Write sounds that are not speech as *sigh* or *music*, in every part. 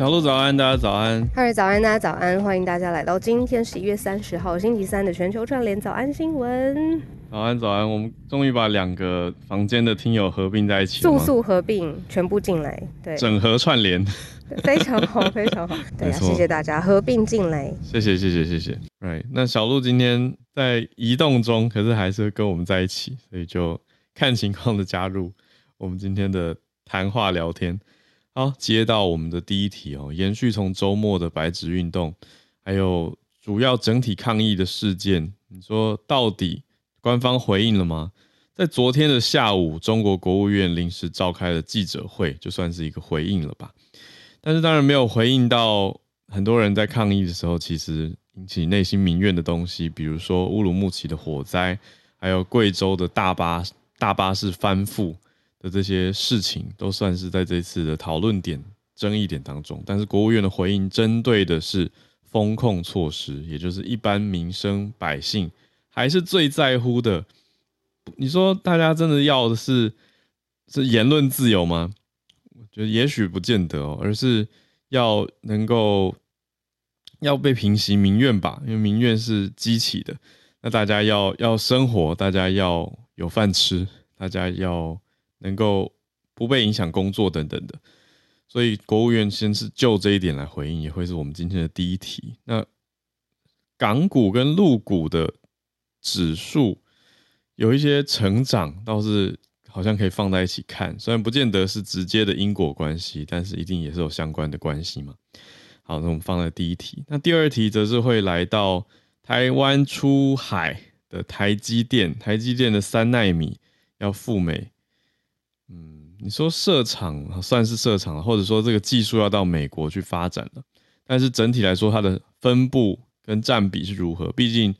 小鹿早安，大家早安。嗨，早安，大家早安，欢迎大家来到今天十一月三十号星期三的全球串联早安新闻。早安，早安，我们终于把两个房间的听友合并在一起，速速合并，全部进来，对，整合串联，*laughs* 非常好，非常好。*laughs* 对，谢谢大家合并进来，谢谢，谢谢，谢谢。Right，那小鹿今天在移动中，可是还是跟我们在一起，所以就看情况的加入我们今天的谈话聊天。好，接到我们的第一题哦，延续从周末的白纸运动，还有主要整体抗议的事件，你说到底官方回应了吗？在昨天的下午，中国国务院临时召开了记者会，就算是一个回应了吧。但是当然没有回应到很多人在抗议的时候，其实引起内心民怨的东西，比如说乌鲁木齐的火灾，还有贵州的大巴大巴士翻覆。的这些事情都算是在这次的讨论点、争议点当中，但是国务院的回应针对的是风控措施，也就是一般民生百姓还是最在乎的。你说大家真的要的是是言论自由吗？我觉得也许不见得哦，而是要能够要被平息民怨吧，因为民怨是激起的。那大家要要生活，大家要有饭吃，大家要。能够不被影响工作等等的，所以国务院先是就这一点来回应，也会是我们今天的第一题。那港股跟陆股的指数有一些成长，倒是好像可以放在一起看，虽然不见得是直接的因果关系，但是一定也是有相关的关系嘛。好，那我们放在第一题。那第二题则是会来到台湾出海的台积电，台积电的三纳米要赴美。你说设厂算是设厂，或者说这个技术要到美国去发展了，但是整体来说，它的分布跟占比是如何？毕竟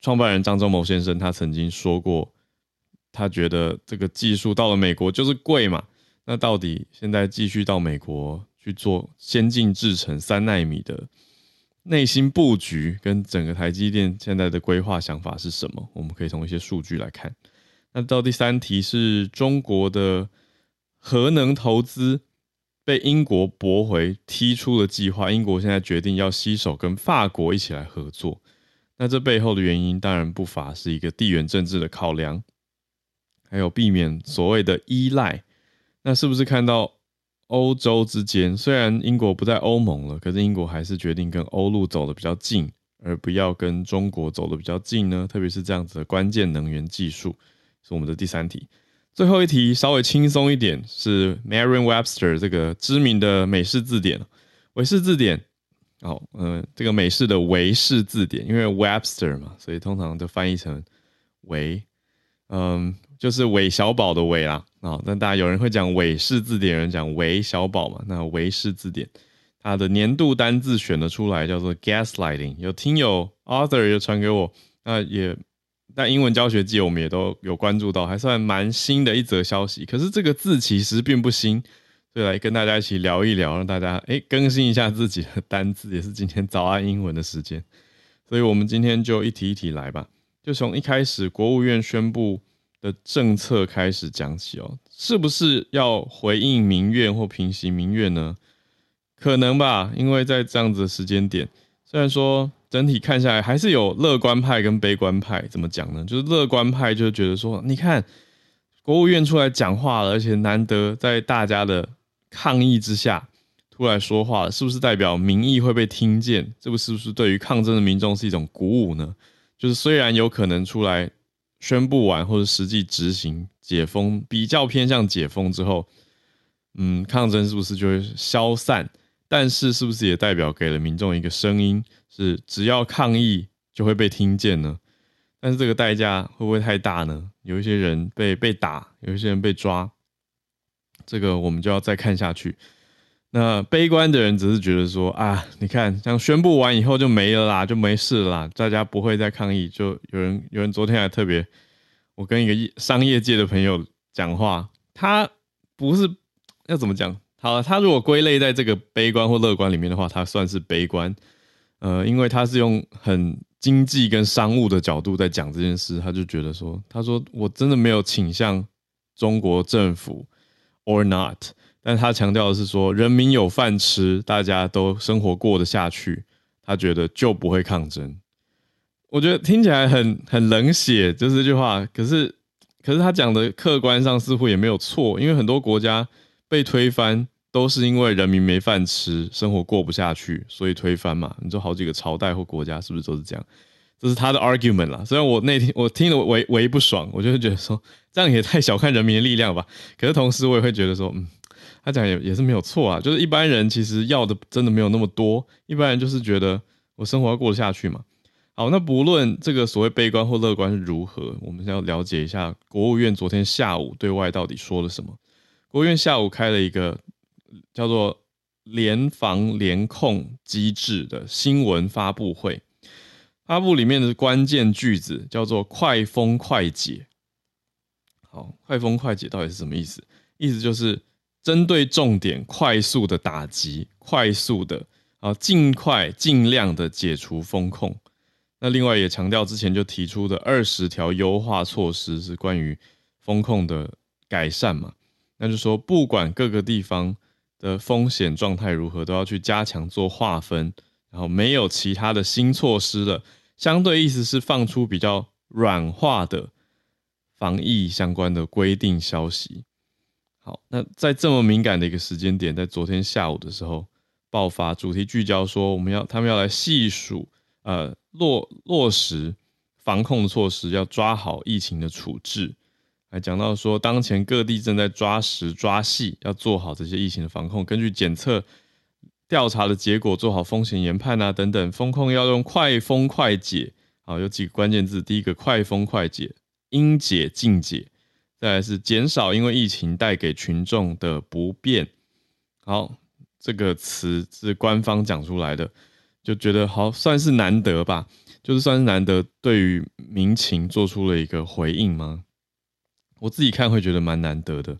创办人张忠谋先生他曾经说过，他觉得这个技术到了美国就是贵嘛。那到底现在继续到美国去做先进制程三纳米的内心布局，跟整个台积电现在的规划想法是什么？我们可以从一些数据来看。那到第三题是中国的核能投资被英国驳回，踢出了计划。英国现在决定要携手跟法国一起来合作。那这背后的原因当然不乏是一个地缘政治的考量，还有避免所谓的依赖。那是不是看到欧洲之间，虽然英国不在欧盟了，可是英国还是决定跟欧陆走的比较近，而不要跟中国走的比较近呢？特别是这样子的关键能源技术。是我们的第三题，最后一题稍微轻松一点，是 Merriam-Webster 这个知名的美式字典，韦氏字典。哦，嗯，这个美式的韦氏字典，因为 Webster 嘛，所以通常就翻译成韦，嗯，就是韦小宝的韦啦。啊，但大家有人会讲韦氏字典，有人讲韦小宝嘛。那韦氏字典，它的年度单字选了出来，叫做 gaslighting。有听友 Arthur 又传给我，那也。但英文教学界，我们也都有关注到，还算蛮新的一则消息。可是这个字其实并不新，所以来跟大家一起聊一聊，让大家哎更新一下自己的单字，也是今天早安英文的时间。所以我们今天就一题一题来吧，就从一开始国务院宣布的政策开始讲起哦，是不是要回应民怨或平息民怨呢？可能吧，因为在这样子的时间点，虽然说。整体看下来还是有乐观派跟悲观派。怎么讲呢？就是乐观派就觉得说，你看国务院出来讲话了，而且难得在大家的抗议之下出来说话，是不是代表民意会被听见？这不是不是对于抗争的民众是一种鼓舞呢？就是虽然有可能出来宣布完或者实际执行解封，比较偏向解封之后，嗯，抗争是不是就会消散？但是，是不是也代表给了民众一个声音，是只要抗议就会被听见呢？但是这个代价会不会太大呢？有一些人被被打，有一些人被抓，这个我们就要再看下去。那悲观的人只是觉得说啊，你看，像宣布完以后就没了啦，就没事啦，大家不会再抗议。就有人有人昨天还特别，我跟一个商业界的朋友讲话，他不是要怎么讲？好，他如果归类在这个悲观或乐观里面的话，他算是悲观。呃，因为他是用很经济跟商务的角度在讲这件事，他就觉得说，他说我真的没有倾向中国政府 or not，但他强调的是说，人民有饭吃，大家都生活过得下去，他觉得就不会抗争。我觉得听起来很很冷血，就是这句话。可是，可是他讲的客观上似乎也没有错，因为很多国家被推翻。都是因为人民没饭吃，生活过不下去，所以推翻嘛。你说好几个朝代或国家是不是都是这样？这是他的 argument 啦。虽然我那天我听了唯唯不爽，我就会觉得说这样也太小看人民的力量吧。可是同时我也会觉得说，嗯，他讲也也是没有错啊。就是一般人其实要的真的没有那么多，一般人就是觉得我生活要过得下去嘛。好，那不论这个所谓悲观或乐观是如何，我们要了解一下国务院昨天下午对外到底说了什么。国务院下午开了一个。叫做联防联控机制的新闻发布会，发布里面的关键句子叫做“快封快解”。好，“快封快解”到底是什么意思？意思就是针对重点，快速的打击，快速的啊，尽快尽量的解除风控。那另外也强调之前就提出的二十条优化措施是关于风控的改善嘛？那就说不管各个地方。的风险状态如何，都要去加强做划分，然后没有其他的新措施了。相对意思是放出比较软化的防疫相关的规定消息。好，那在这么敏感的一个时间点，在昨天下午的时候爆发，主题聚焦说我们要他们要来细数，呃，落落实防控的措施，要抓好疫情的处置。还讲到说，当前各地正在抓实抓细，要做好这些疫情的防控。根据检测调查的结果，做好风险研判啊等等。风控要用快封快解，好，有几个关键字。第一个快封快解，应解尽解。再来是减少因为疫情带给群众的不便。好，这个词是官方讲出来的，就觉得好算是难得吧，就是算是难得对于民情做出了一个回应吗？我自己看会觉得蛮难得的。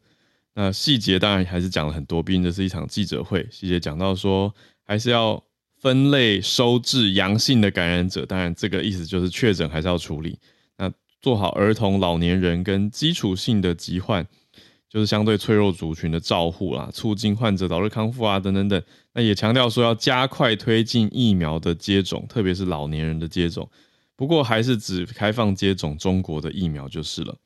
那细节当然还是讲了很多，毕竟这是一场记者会。细节讲到说，还是要分类收治阳性的感染者，当然这个意思就是确诊还是要处理。那做好儿童、老年人跟基础性的疾患，就是相对脆弱族群的照护啦，促进患者早日康复啊，等等等。那也强调说要加快推进疫苗的接种，特别是老年人的接种。不过还是只开放接种中国的疫苗就是了。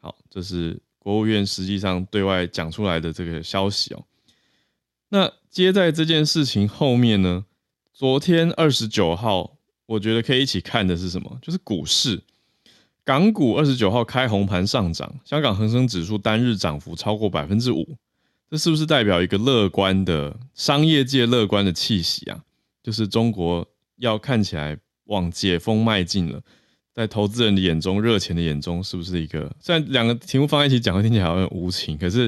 好，这是国务院实际上对外讲出来的这个消息哦。那接在这件事情后面呢？昨天二十九号，我觉得可以一起看的是什么？就是股市，港股二十九号开红盘上涨，香港恒生指数单日涨幅超过百分之五，这是不是代表一个乐观的商业界乐观的气息啊？就是中国要看起来往解封迈进了。在投资人的眼中，热钱的眼中，是不是一个？虽然两个题目放在一起讲，听起来好像无情，可是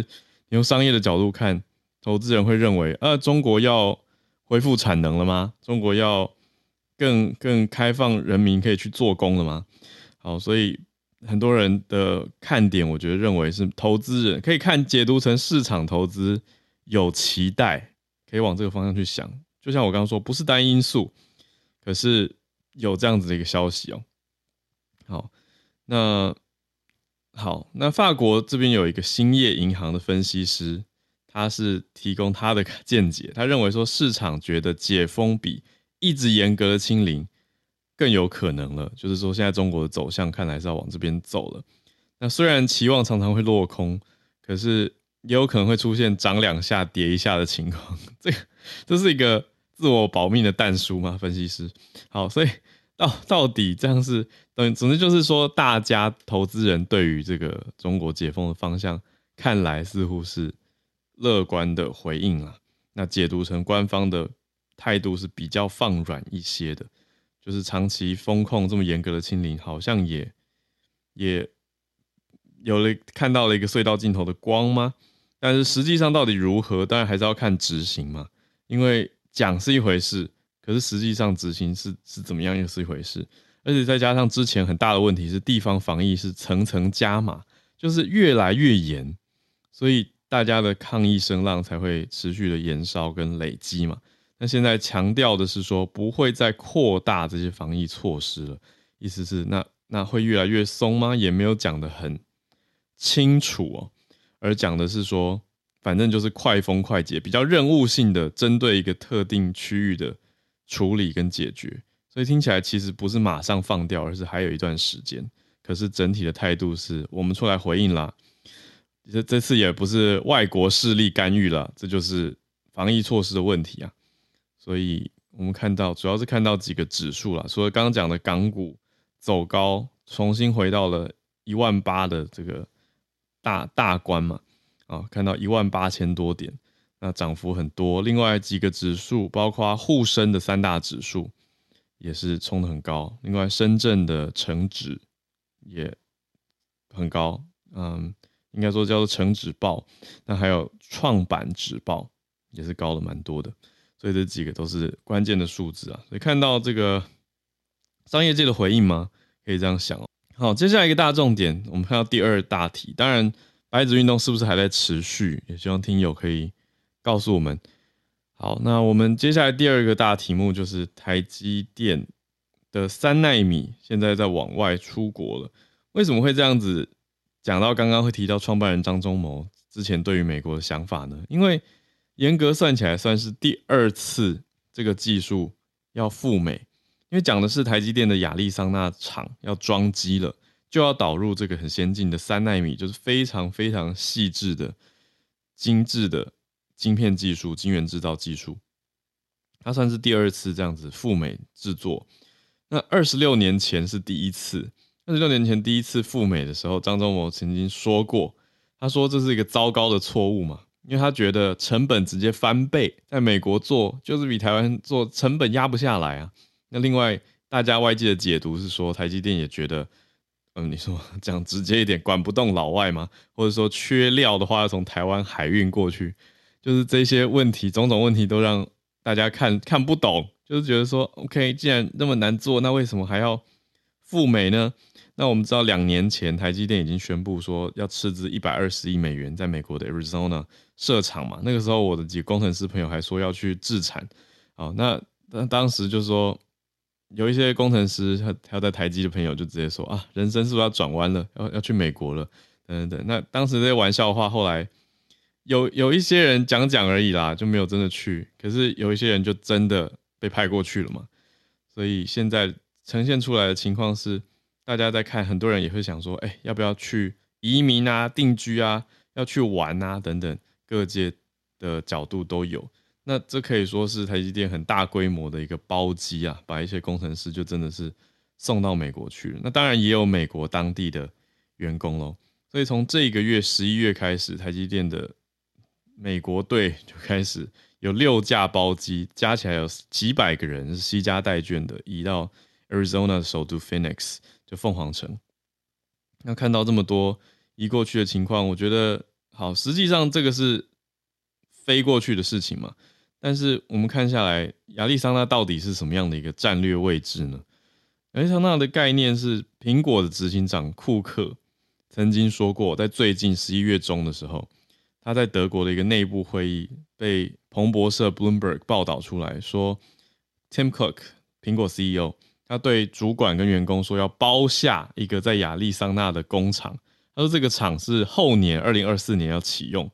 你用商业的角度看，投资人会认为，呃，中国要恢复产能了吗？中国要更更开放，人民可以去做工了吗？好，所以很多人的看点，我觉得认为是投资人可以看解读成市场投资有期待，可以往这个方向去想。就像我刚刚说，不是单因素，可是有这样子的一个消息哦。好，那好，那法国这边有一个兴业银行的分析师，他是提供他的见解。他认为说，市场觉得解封比一直严格的清零更有可能了。就是说，现在中国的走向看来是要往这边走了。那虽然期望常常会落空，可是也有可能会出现涨两下跌一下的情况。*laughs* 这个这是一个自我保命的弹书吗？分析师，好，所以到到底这样是等，总之就是说，大家投资人对于这个中国解封的方向，看来似乎是乐观的回应了。那解读成官方的态度是比较放软一些的，就是长期风控这么严格的清零，好像也也。有了看到了一个隧道尽头的光吗？但是实际上到底如何，当然还是要看执行嘛。因为讲是一回事，可是实际上执行是是怎么样又是一回事。而且再加上之前很大的问题是地方防疫是层层加码，就是越来越严，所以大家的抗议声浪才会持续的延烧跟累积嘛。那现在强调的是说不会再扩大这些防疫措施了，意思是那那会越来越松吗？也没有讲的很。清楚哦，而讲的是说，反正就是快封快解，比较任务性的针对一个特定区域的处理跟解决，所以听起来其实不是马上放掉，而是还有一段时间。可是整体的态度是我们出来回应啦，这这次也不是外国势力干预了，这就是防疫措施的问题啊。所以我们看到主要是看到几个指数了，除了刚刚讲的港股走高，重新回到了一万八的这个。大大关嘛，啊，看到一万八千多点，那涨幅很多。另外几个指数，包括沪深的三大指数，也是冲的很高。另外深圳的成指也很高，嗯，应该说叫做成指报。那还有创板指报也是高了蛮多的。所以这几个都是关键的数字啊。所以看到这个商业界的回应吗？可以这样想哦。好，接下来一个大重点，我们看到第二大题。当然，白纸运动是不是还在持续？也希望听友可以告诉我们。好，那我们接下来第二个大题目就是台积电的三纳米现在在往外出国了。为什么会这样子？讲到刚刚会提到创办人张忠谋之前对于美国的想法呢？因为严格算起来，算是第二次这个技术要赴美。因为讲的是台积电的亚利桑那厂要装机了，就要导入这个很先进的三纳米，就是非常非常细致的、精致的晶片技术、晶圆制造技术。它算是第二次这样子赴美制作。那二十六年前是第一次，二十六年前第一次赴美的时候，张忠谋曾经说过，他说这是一个糟糕的错误嘛，因为他觉得成本直接翻倍，在美国做就是比台湾做成本压不下来啊。那另外，大家外界的解读是说，台积电也觉得，嗯，你说讲直接一点，管不动老外吗？或者说缺料的话，要从台湾海运过去，就是这些问题，种种问题都让大家看看不懂，就是觉得说，OK，既然那么难做，那为什么还要赴美呢？那我们知道，两年前台积电已经宣布说要斥资一百二十亿美元在美国的 Arizona 设厂嘛，那个时候我的几个工程师朋友还说要去制产，好，那那当时就说。有一些工程师，他他在台积的朋友就直接说啊，人生是不是要转弯了，要要去美国了，等等等。那当时这些玩笑话，后来有有一些人讲讲而已啦，就没有真的去。可是有一些人就真的被派过去了嘛。所以现在呈现出来的情况是，大家在看，很多人也会想说，哎，要不要去移民啊、定居啊、要去玩啊等等，各界的角度都有。那这可以说是台积电很大规模的一个包机啊，把一些工程师就真的是送到美国去了。那当然也有美国当地的员工喽。所以从这个月十一月开始，台积电的美国队就开始有六架包机，加起来有几百个人是西家带眷的，移到 Arizona 的首都 Phoenix 就凤凰城。那看到这么多移过去的情况，我觉得好，实际上这个是飞过去的事情嘛。但是我们看下来，亚利桑那到底是什么样的一个战略位置呢？亚利桑那的概念是苹果的执行长库克曾经说过，在最近十一月中的时候，他在德国的一个内部会议被彭博社 Bloomberg 报道出来说，Tim Cook 苹果 CEO 他对主管跟员工说要包下一个在亚利桑那的工厂，他说这个厂是后年二零二四年要启用。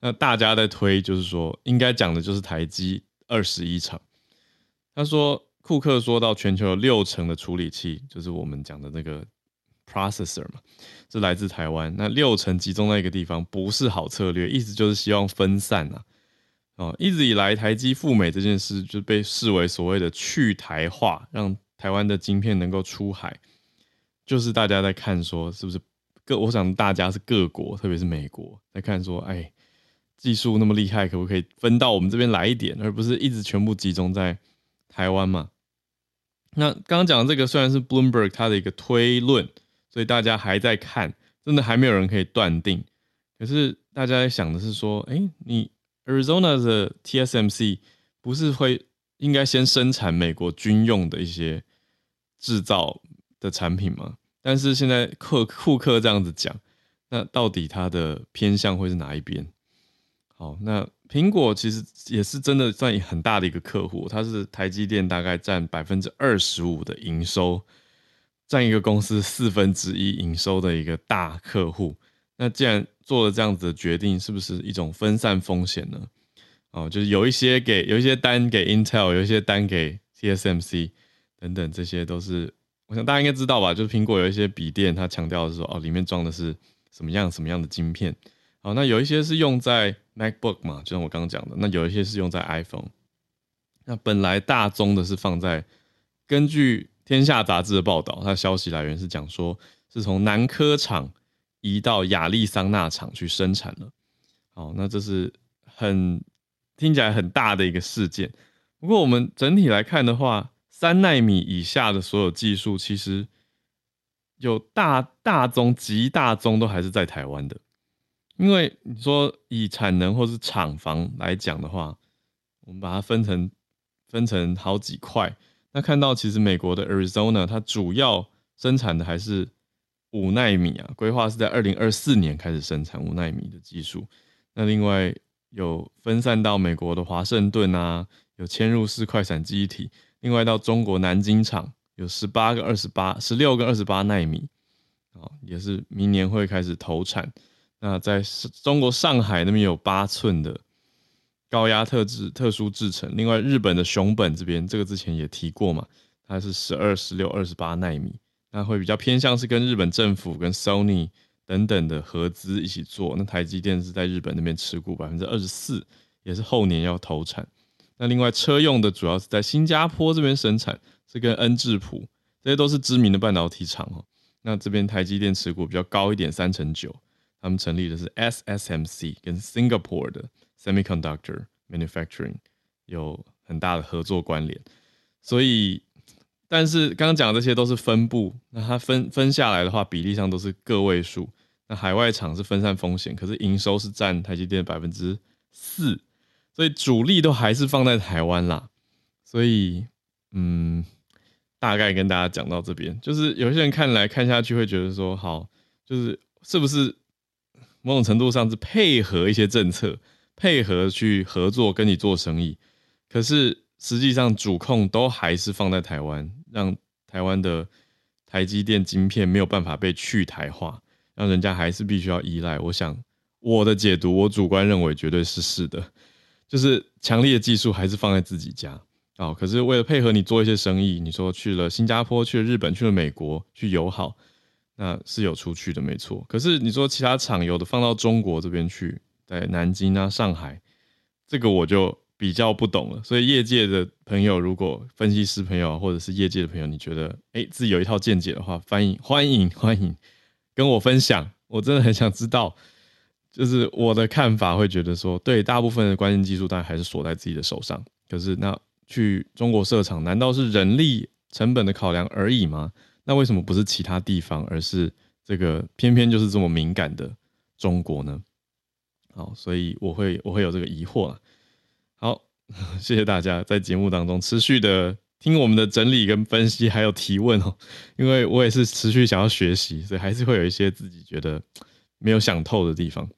那大家在推，就是说应该讲的就是台积二十一厂。他说库克说到全球有六成的处理器，就是我们讲的那个 processor 嘛，是来自台湾。那六成集中在一个地方，不是好策略，意思就是希望分散啊。哦，一直以来台积赴美这件事就被视为所谓的去台化，让台湾的晶片能够出海，就是大家在看说是不是各，我想大家是各国，特别是美国在看说，哎，技术那么厉害，可不可以分到我们这边来一点，而不是一直全部集中在台湾嘛？那刚刚讲的这个虽然是 Bloomberg 他的一个推论，所以大家还在看，真的还没有人可以断定。可是大家在想的是说，哎，你。Arizona 的 TSMC 不是会应该先生产美国军用的一些制造的产品吗？但是现在库库克这样子讲，那到底它的偏向会是哪一边？好，那苹果其实也是真的算很大的一个客户，它是台积电大概占百分之二十五的营收，占一个公司四分之一营收的一个大客户。那既然做了这样子的决定，是不是一种分散风险呢？哦，就是有一些给有一些单给 Intel，有一些单给 TSMC 等等，这些都是我想大家应该知道吧？就是苹果有一些笔电，它强调的是说，哦，里面装的是什么样什么样的晶片。好，那有一些是用在 MacBook 嘛，就像我刚刚讲的，那有一些是用在 iPhone。那本来大宗的是放在，根据天下杂志的报道，它消息来源是讲说，是从南科厂。移到亚利桑那厂去生产了，好，那这是很听起来很大的一个事件。不过我们整体来看的话，三纳米以下的所有技术，其实有大大宗、极大宗都还是在台湾的。因为你说以产能或是厂房来讲的话，我们把它分成分成好几块，那看到其实美国的 Arizona 它主要生产的还是。五纳米啊，规划是在二零二四年开始生产五纳米的技术。那另外有分散到美国的华盛顿啊，有嵌入式快闪记忆体。另外到中国南京厂有十八个二十八、十六个二十八纳米，啊，也是明年会开始投产。那在中国上海那边有八寸的高压特制特殊制成。另外日本的熊本这边，这个之前也提过嘛，它是十二、十六、二十八纳米。那会比较偏向是跟日本政府、跟 Sony 等等的合资一起做。那台积电是在日本那边持股百分之二十四，也是后年要投产。那另外车用的主要是在新加坡这边生产，是跟恩智浦，这些都是知名的半导体厂哦。那这边台积电持股比较高一点，三成九。他们成立的是 SSMC，跟 Singapore 的 Semiconductor Manufacturing 有很大的合作关联，所以。但是刚刚讲的这些都是分布，那它分分下来的话，比例上都是个位数。那海外厂是分散风险，可是营收是占台积电百分之四，所以主力都还是放在台湾啦。所以，嗯，大概跟大家讲到这边，就是有些人看来看下去会觉得说，好，就是是不是某种程度上是配合一些政策，配合去合作跟你做生意，可是。实际上，主控都还是放在台湾，让台湾的台积电晶片没有办法被去台化，让人家还是必须要依赖。我想我的解读，我主观认为绝对是是的，就是强力的技术还是放在自己家啊。可是为了配合你做一些生意，你说去了新加坡、去了日本、去了美国去友好，那是有出去的，没错。可是你说其他厂有的放到中国这边去，在南京啊、上海，这个我就。比较不懂了，所以业界的朋友，如果分析师朋友或者是业界的朋友，你觉得哎自己有一套见解的话，欢迎欢迎欢迎跟我分享。我真的很想知道，就是我的看法，会觉得说，对大部分的关键技术，当然还是锁在自己的手上。可是那去中国设厂，难道是人力成本的考量而已吗？那为什么不是其他地方，而是这个偏偏就是这么敏感的中国呢？好，所以我会我会有这个疑惑啊。好，*laughs* 谢谢大家在节目当中持续的听我们的整理跟分析，还有提问哦。因为我也是持续想要学习，所以还是会有一些自己觉得没有想透的地方。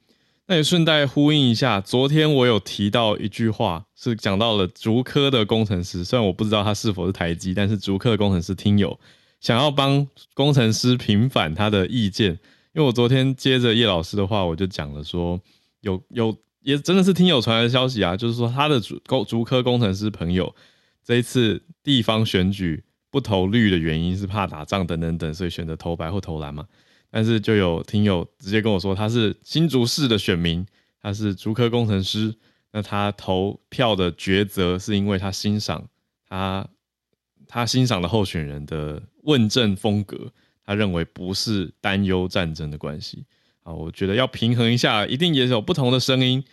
那也顺带呼应一下，昨天我有提到一句话，是讲到了竹科的工程师，虽然我不知道他是否是台积，但是竹科的工程师听友想要帮工程师平反他的意见，因为我昨天接着叶老师的话，我就讲了说有有。也真的是听有传来的消息啊，就是说他的竹工竹科工程师朋友这一次地方选举不投绿的原因是怕打仗等等等，所以选择投白或投蓝嘛。但是就有听友直接跟我说，他是新竹市的选民，他是竹科工程师，那他投票的抉择是因为他欣赏他他欣赏的候选人的问政风格，他认为不是担忧战争的关系。啊，我觉得要平衡一下，一定也有不同的声音。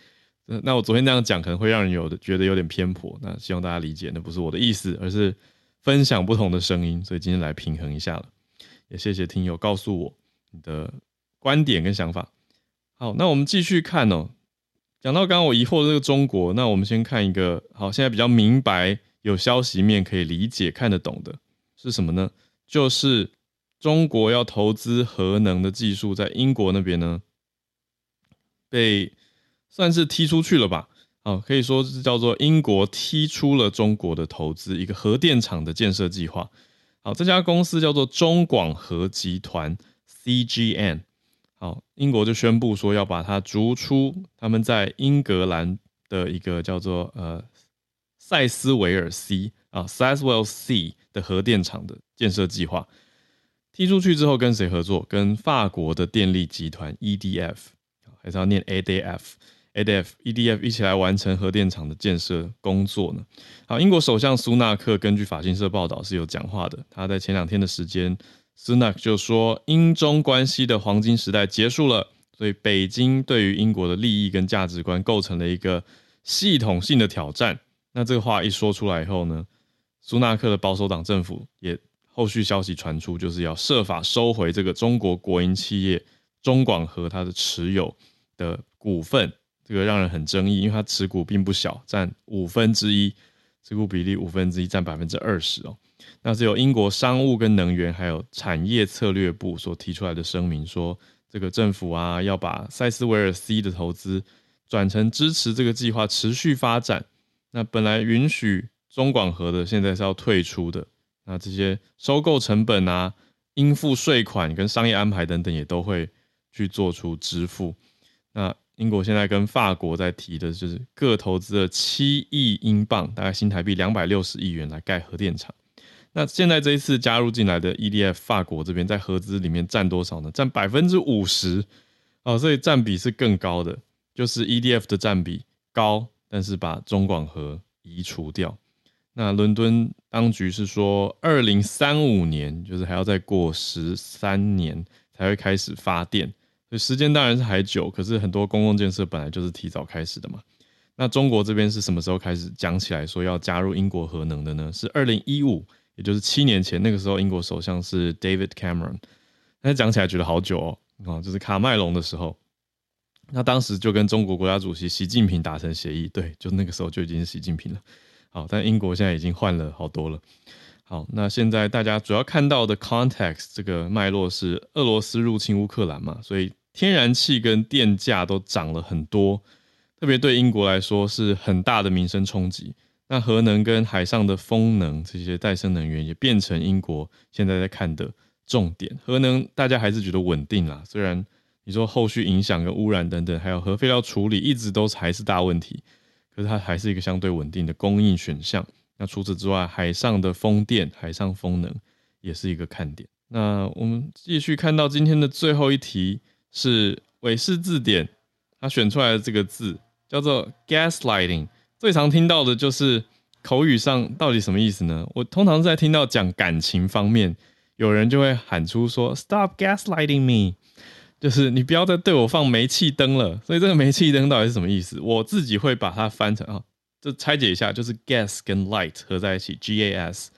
那我昨天那样讲可能会让人有的觉得有点偏颇，那希望大家理解，那不是我的意思，而是分享不同的声音，所以今天来平衡一下了。也谢谢听友告诉我。你的观点跟想法，好，那我们继续看哦。讲到刚刚我疑惑的这个中国，那我们先看一个好，现在比较明白、有消息面可以理解、看得懂的是什么呢？就是中国要投资核能的技术，在英国那边呢，被算是踢出去了吧？好，可以说是叫做英国踢出了中国的投资一个核电厂的建设计划。好，这家公司叫做中广核集团。CGN，好，英国就宣布说要把它逐出他们在英格兰的一个叫做呃塞斯维尔 C 啊 s i z w e l l C 的核电厂的建设计划，踢出去之后跟谁合作？跟法国的电力集团 EDF，还是要念 ADF，ADF，EDF 一起来完成核电厂的建设工作呢？好，英国首相苏纳克根据法新社报道是有讲话的，他在前两天的时间。苏纳克就说，英中关系的黄金时代结束了，所以北京对于英国的利益跟价值观构成了一个系统性的挑战。那这个话一说出来以后呢，苏纳克的保守党政府也后续消息传出，就是要设法收回这个中国国营企业中广核它的持有的股份，这个让人很争议，因为它持股并不小，占五分之一，持股比例五分之一，占百分之二十哦。那是由英国商务跟能源还有产业策略部所提出来的声明，说这个政府啊要把塞斯维尔 C 的投资转成支持这个计划持续发展。那本来允许中广核的，现在是要退出的。那这些收购成本啊、应付税款跟商业安排等等，也都会去做出支付。那英国现在跟法国在提的就是各投资了七亿英镑，大概新台币两百六十亿元来盖核电厂。那现在这一次加入进来的 EDF 法国这边在合资里面占多少呢？占百分之五十哦，所以占比是更高的，就是 EDF 的占比高，但是把中广核移除掉。那伦敦当局是说，二零三五年就是还要再过十三年才会开始发电，所以时间当然是还久。可是很多公共建设本来就是提早开始的嘛。那中国这边是什么时候开始讲起来说要加入英国核能的呢？是二零一五。也就是七年前，那个时候英国首相是 David Cameron，那讲起来觉得好久哦，啊，就是卡麦隆的时候，那当时就跟中国国家主席习近平达成协议，对，就那个时候就已经是习近平了。好，但英国现在已经换了好多了。好，那现在大家主要看到的 context 这个脉络是俄罗斯入侵乌克兰嘛，所以天然气跟电价都涨了很多，特别对英国来说是很大的民生冲击。那核能跟海上的风能这些再生能源也变成英国现在在看的重点。核能大家还是觉得稳定啦，虽然你说后续影响跟污染等等，还有核废料处理一直都还是大问题，可是它还是一个相对稳定的供应选项。那除此之外，海上的风电、海上风能也是一个看点。那我们继续看到今天的最后一题是韦氏字典，它选出来的这个字叫做 gaslighting。最常听到的就是口语上到底什么意思呢？我通常在听到讲感情方面，有人就会喊出说 “Stop gaslighting me”，就是你不要再对我放煤气灯了。所以这个煤气灯到底是什么意思？我自己会把它翻成啊，就拆解一下，就是 gas 跟 light 合在一起，G A S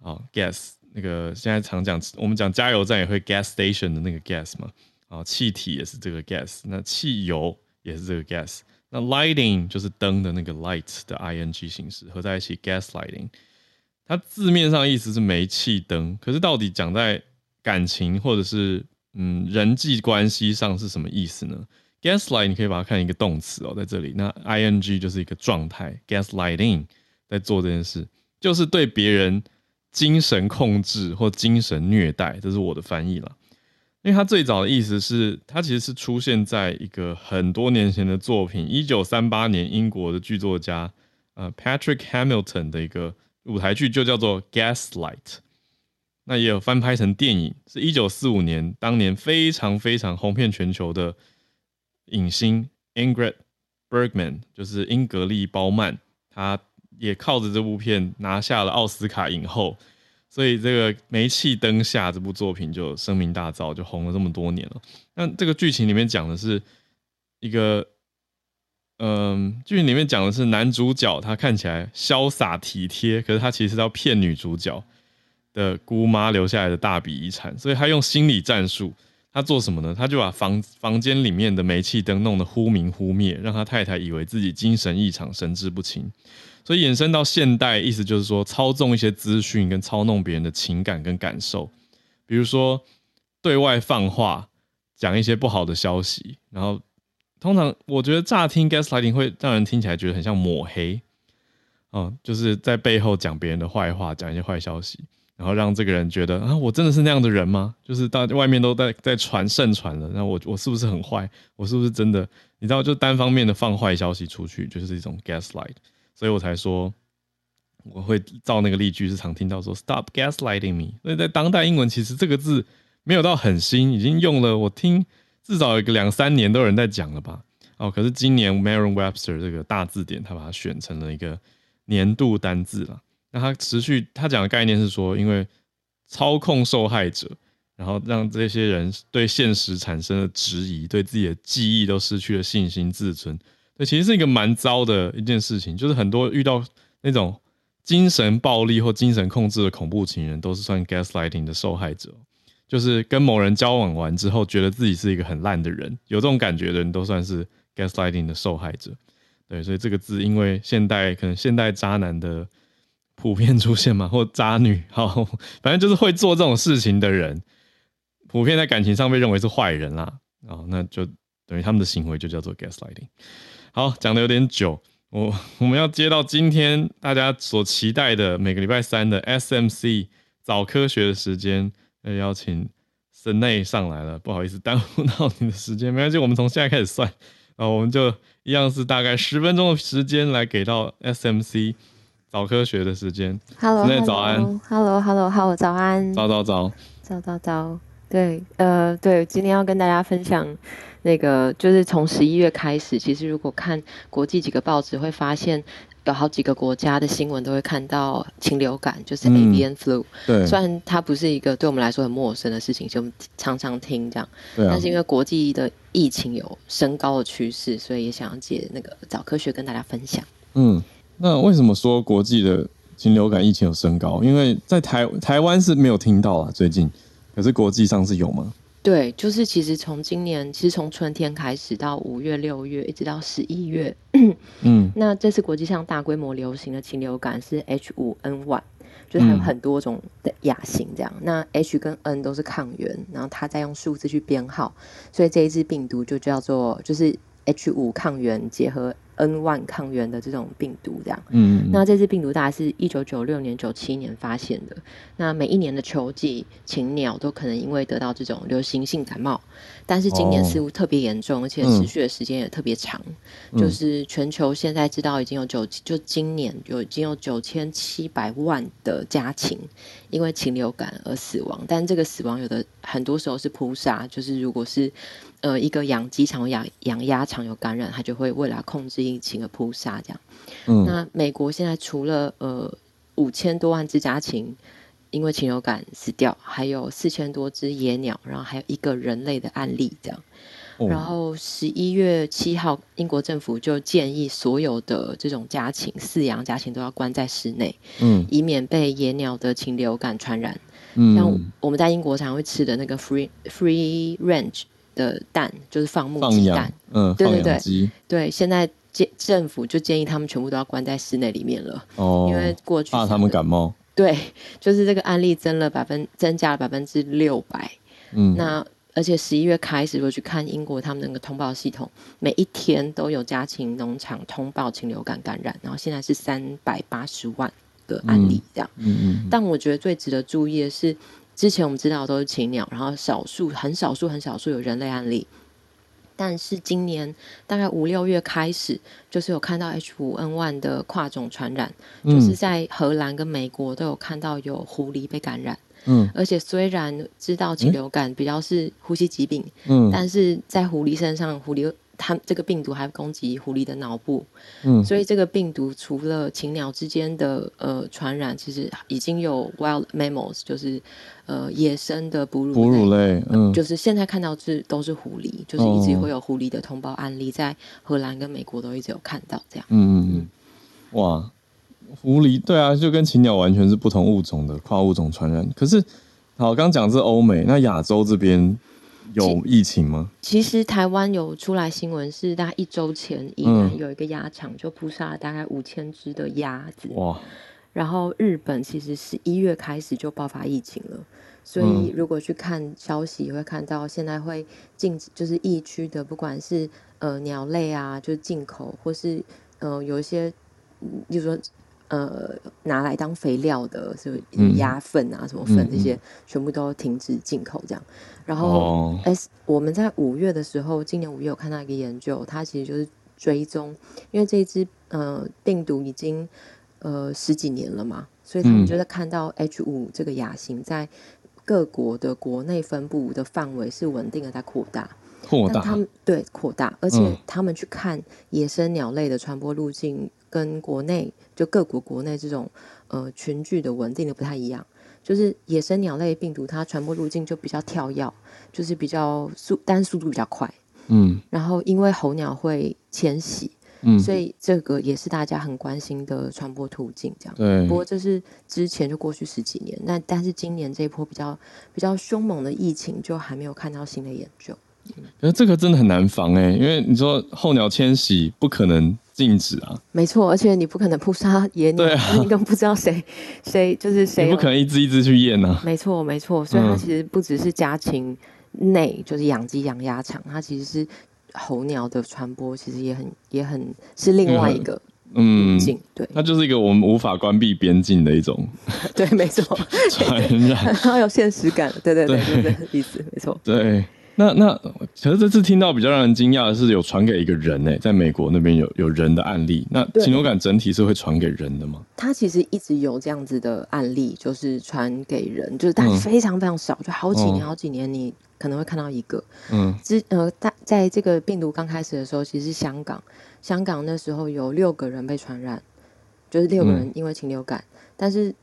啊，gas 那个现在常讲，我们讲加油站也会 gas station 的那个 gas 嘛，啊，气体也是这个 gas，那汽油也是这个 gas。那 lighting 就是灯的那个 light 的 ing 形式合在一起，gas lighting，它字面上意思是煤气灯，可是到底讲在感情或者是嗯人际关系上是什么意思呢？gas light 你可以把它看一个动词哦，在这里，那 ing 就是一个状态，gas lighting 在做这件事，就是对别人精神控制或精神虐待，这是我的翻译了。因为它最早的意思是，它其实是出现在一个很多年前的作品，一九三八年英国的剧作家呃 Patrick Hamilton 的一个舞台剧就叫做《Gaslight》，那也有翻拍成电影，是一九四五年当年非常非常红遍全球的影星 Ingrid Bergman，就是英格丽·褒曼，她也靠着这部片拿下了奥斯卡影后，所以这个《煤气灯下》这部作品就声名大噪，就红了这么多年了。那这个剧情里面讲的是一个。嗯，剧里面讲的是男主角，他看起来潇洒体贴，可是他其实是要骗女主角的姑妈留下来的大笔遗产，所以他用心理战术，他做什么呢？他就把房房间里面的煤气灯弄得忽明忽灭，让他太太以为自己精神异常、神志不清，所以衍生到现代，意思就是说操纵一些资讯跟操弄别人的情感跟感受，比如说对外放话，讲一些不好的消息，然后。通常我觉得乍听 gaslighting 会让人听起来觉得很像抹黑，嗯，就是在背后讲别人的坏话，讲一些坏消息，然后让这个人觉得啊，我真的是那样的人吗？就是大外面都在在传盛传了，那我我是不是很坏？我是不是真的？你知道，就单方面的放坏消息出去，就是一种 gaslight，所以我才说我会造那个例句，是常听到说 stop gaslighting me。所以在当代英文，其实这个字没有到很新，已经用了，我听。至少有个两三年都有人在讲了吧？哦，可是今年 Merriam-Webster 这个大字典，它把它选成了一个年度单字了。那它持续，他讲的概念是说，因为操控受害者，然后让这些人对现实产生了质疑，对自己的记忆都失去了信心、自尊。对，其实是一个蛮糟的一件事情。就是很多遇到那种精神暴力或精神控制的恐怖情人，都是算 gaslighting 的受害者。就是跟某人交往完之后，觉得自己是一个很烂的人，有这种感觉的人都算是 gaslighting 的受害者。对，所以这个字，因为现代可能现代渣男的普遍出现嘛，*laughs* 或渣女，好，反正就是会做这种事情的人，普遍在感情上被认为是坏人啦。啊，那就等于他们的行为就叫做 gaslighting。好，讲的有点久，我 *laughs* 我们要接到今天大家所期待的每个礼拜三的 SMC 早科学的时间。要邀请神内上来了，不好意思耽误到你的时间，没关系，我们从现在开始算，然后我们就一样是大概十分钟的时间来给到 SMC 早科学的时间。Hello，早安。Hello，Hello，Hello，早安。早早早。早早早。对，呃，对，今天要跟大家分享那个，就是从十一月开始，其实如果看国际几个报纸，会发现。有好几个国家的新闻都会看到禽流感，就是 avian flu。对，虽然它不是一个对我们来说很陌生的事情，就常常听这样。对但是因为国际的疫情有升高的趋势，所以也想要借那个早科学跟大家分享。嗯，那为什么说国际的禽流感疫情有升高？因为在台台湾是没有听到啊，最近，可是国际上是有吗？对，就是其实从今年，其实从春天开始到五月、六月，一直到十一月，嗯，那这次国际上大规模流行的禽流感是 H 五 N 1就它有很多种的亚型这样。那 H 跟 N 都是抗原，然后它再用数字去编号，所以这一支病毒就叫做就是 H 五抗原结合。N one 抗原的这种病毒，这样，嗯，那这支病毒大概是一九九六年、九七年发现的。那每一年的秋季，禽鸟都可能因为得到这种流行性感冒，但是今年似乎特别严重，而且持续的时间也特别长。就是全球现在知道已经有九，就今年有已经有九千七百万的家禽因为禽流感而死亡，但这个死亡有的很多时候是扑杀，就是如果是。呃，一个养鸡场、养养鸭场有感染，它就会为了控制疫情而扑杀这样。嗯，那美国现在除了呃五千多万只家禽因为禽流感死掉，还有四千多只野鸟，然后还有一个人类的案例这样。然后十一月七号，英国政府就建议所有的这种家禽饲养家禽都要关在室内，嗯，以免被野鸟的禽流感传染。嗯，像我们在英国常会吃的那个 free free range。的蛋就是放牧鸡蛋，嗯，对对对，对，现在建政府就建议他们全部都要关在室内里面了，哦，因为过去怕他们感冒，对，就是这个案例增了百分增加了百分之六百，嗯，那而且十一月开始，我去看英国他们那个通报系统，每一天都有家禽农场通报禽流感感染，然后现在是三百八十万的案例这样，嗯嗯，但我觉得最值得注意的是。之前我们知道都是禽鸟，然后少数很少数很少数有人类案例，但是今年大概五六月开始，就是有看到 H5N1 的跨种传染，就是在荷兰跟美国都有看到有狐狸被感染。嗯，而且虽然知道禽流感比较是呼吸疾病，嗯，但是在狐狸身上，狐狸。它这个病毒还攻击狐狸的脑部，嗯，所以这个病毒除了禽鸟之间的呃传染，其实已经有 wild mammals，就是呃野生的哺乳哺乳类，嗯，就是现在看到是都是狐狸，就是一直会有狐狸的通报案例，在荷兰跟美国都一直有看到这样，嗯嗯嗯，哇，狐狸对啊，就跟禽鸟完全是不同物种的跨物种传染，可是好，刚讲是欧美，那亚洲这边。有疫情吗？其实台湾有出来新闻，是大概一周前，宜兰有一个鸭场就扑杀了大概五千只的鸭子。哇！然后日本其实是一月开始就爆发疫情了，所以如果去看消息，会看到现在会禁止，就是疫区的，不管是呃鸟类啊，就是进口，或是呃有一些，就说。呃，拿来当肥料的，是鸭粪啊，什么粪这些，全部都停止进口这样。然后，哎，我们在五月的时候，今年五月有看到一个研究，它其实就是追踪，因为这一支呃病毒已经呃十几年了嘛，所以他们就在看到 H 五这个亚型在各国的国内分布的范围是稳定的在扩大，扩大，他们对扩大，而且他们去看野生鸟类的传播路径。跟国内就各国国内这种呃群聚的稳定的不太一样，就是野生鸟类病毒它传播路径就比较跳跃，就是比较速，但速度比较快。嗯，然后因为候鸟会迁徙，嗯，所以这个也是大家很关心的传播途径。这样，对。不过这是之前就过去十几年，那但是今年这一波比较比较凶猛的疫情，就还没有看到新的研究。可是这个真的很难防哎，因为你说候鸟迁徙不可能。禁止啊，没错，而且你不可能扑杀野鸟，你更不知道谁谁就是谁，你不可能一只一只去验呢。没错，没错，所以它其实不只是家禽内，就是养鸡养鸭场，它其实是候鸟的传播，其实也很也很是另外一个嗯境，对，它就是一个我们无法关闭边境的一种，*laughs* 对，没错，传染，*laughs* 好有现实感，对对对对对，意思没错，对。那那，可是这次听到比较让人惊讶的是，有传给一个人呢，在美国那边有有人的案例。那禽流感整体是会传给人的吗？它其实一直有这样子的案例，就是传给人，就是但非常非常少，就好几年好几年，你可能会看到一个。嗯，之呃，在在这个病毒刚开始的时候，其实香港，香港那时候有六个人被传染，就是六个人因为禽流感，但是。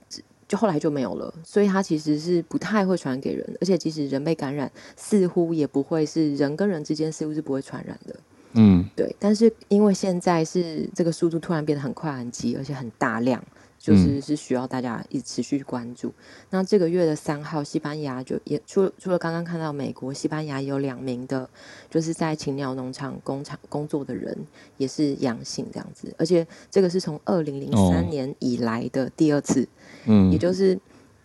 就后来就没有了，所以它其实是不太会传给人，而且即使人被感染，似乎也不会是人跟人之间似乎是不会传染的。嗯，对。但是因为现在是这个速度突然变得很快很急，而且很大量，就是是需要大家一直持续关注。那这个月的三号，西班牙就也除除了刚刚看到美国，西班牙有两名的，就是在禽鸟农场工厂工作的人也是阳性这样子，而且这个是从二零零三年以来的第二次。嗯，也就是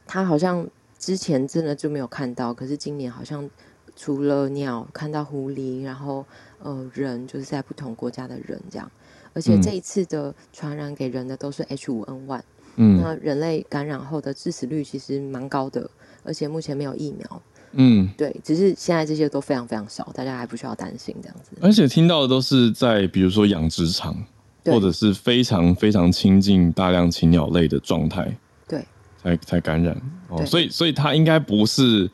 他好像之前真的就没有看到，可是今年好像除了鸟看到狐狸，然后呃人就是在不同国家的人这样，而且这一次的传染给人的都是 H 五 N 1嗯，那人类感染后的致死率其实蛮高的，而且目前没有疫苗，嗯，对，只是现在这些都非常非常少，大家还不需要担心这样子。而且听到的都是在比如说养殖场，或者是非常非常亲近大量禽鸟类的状态。才才感染哦，所以所以他应该不是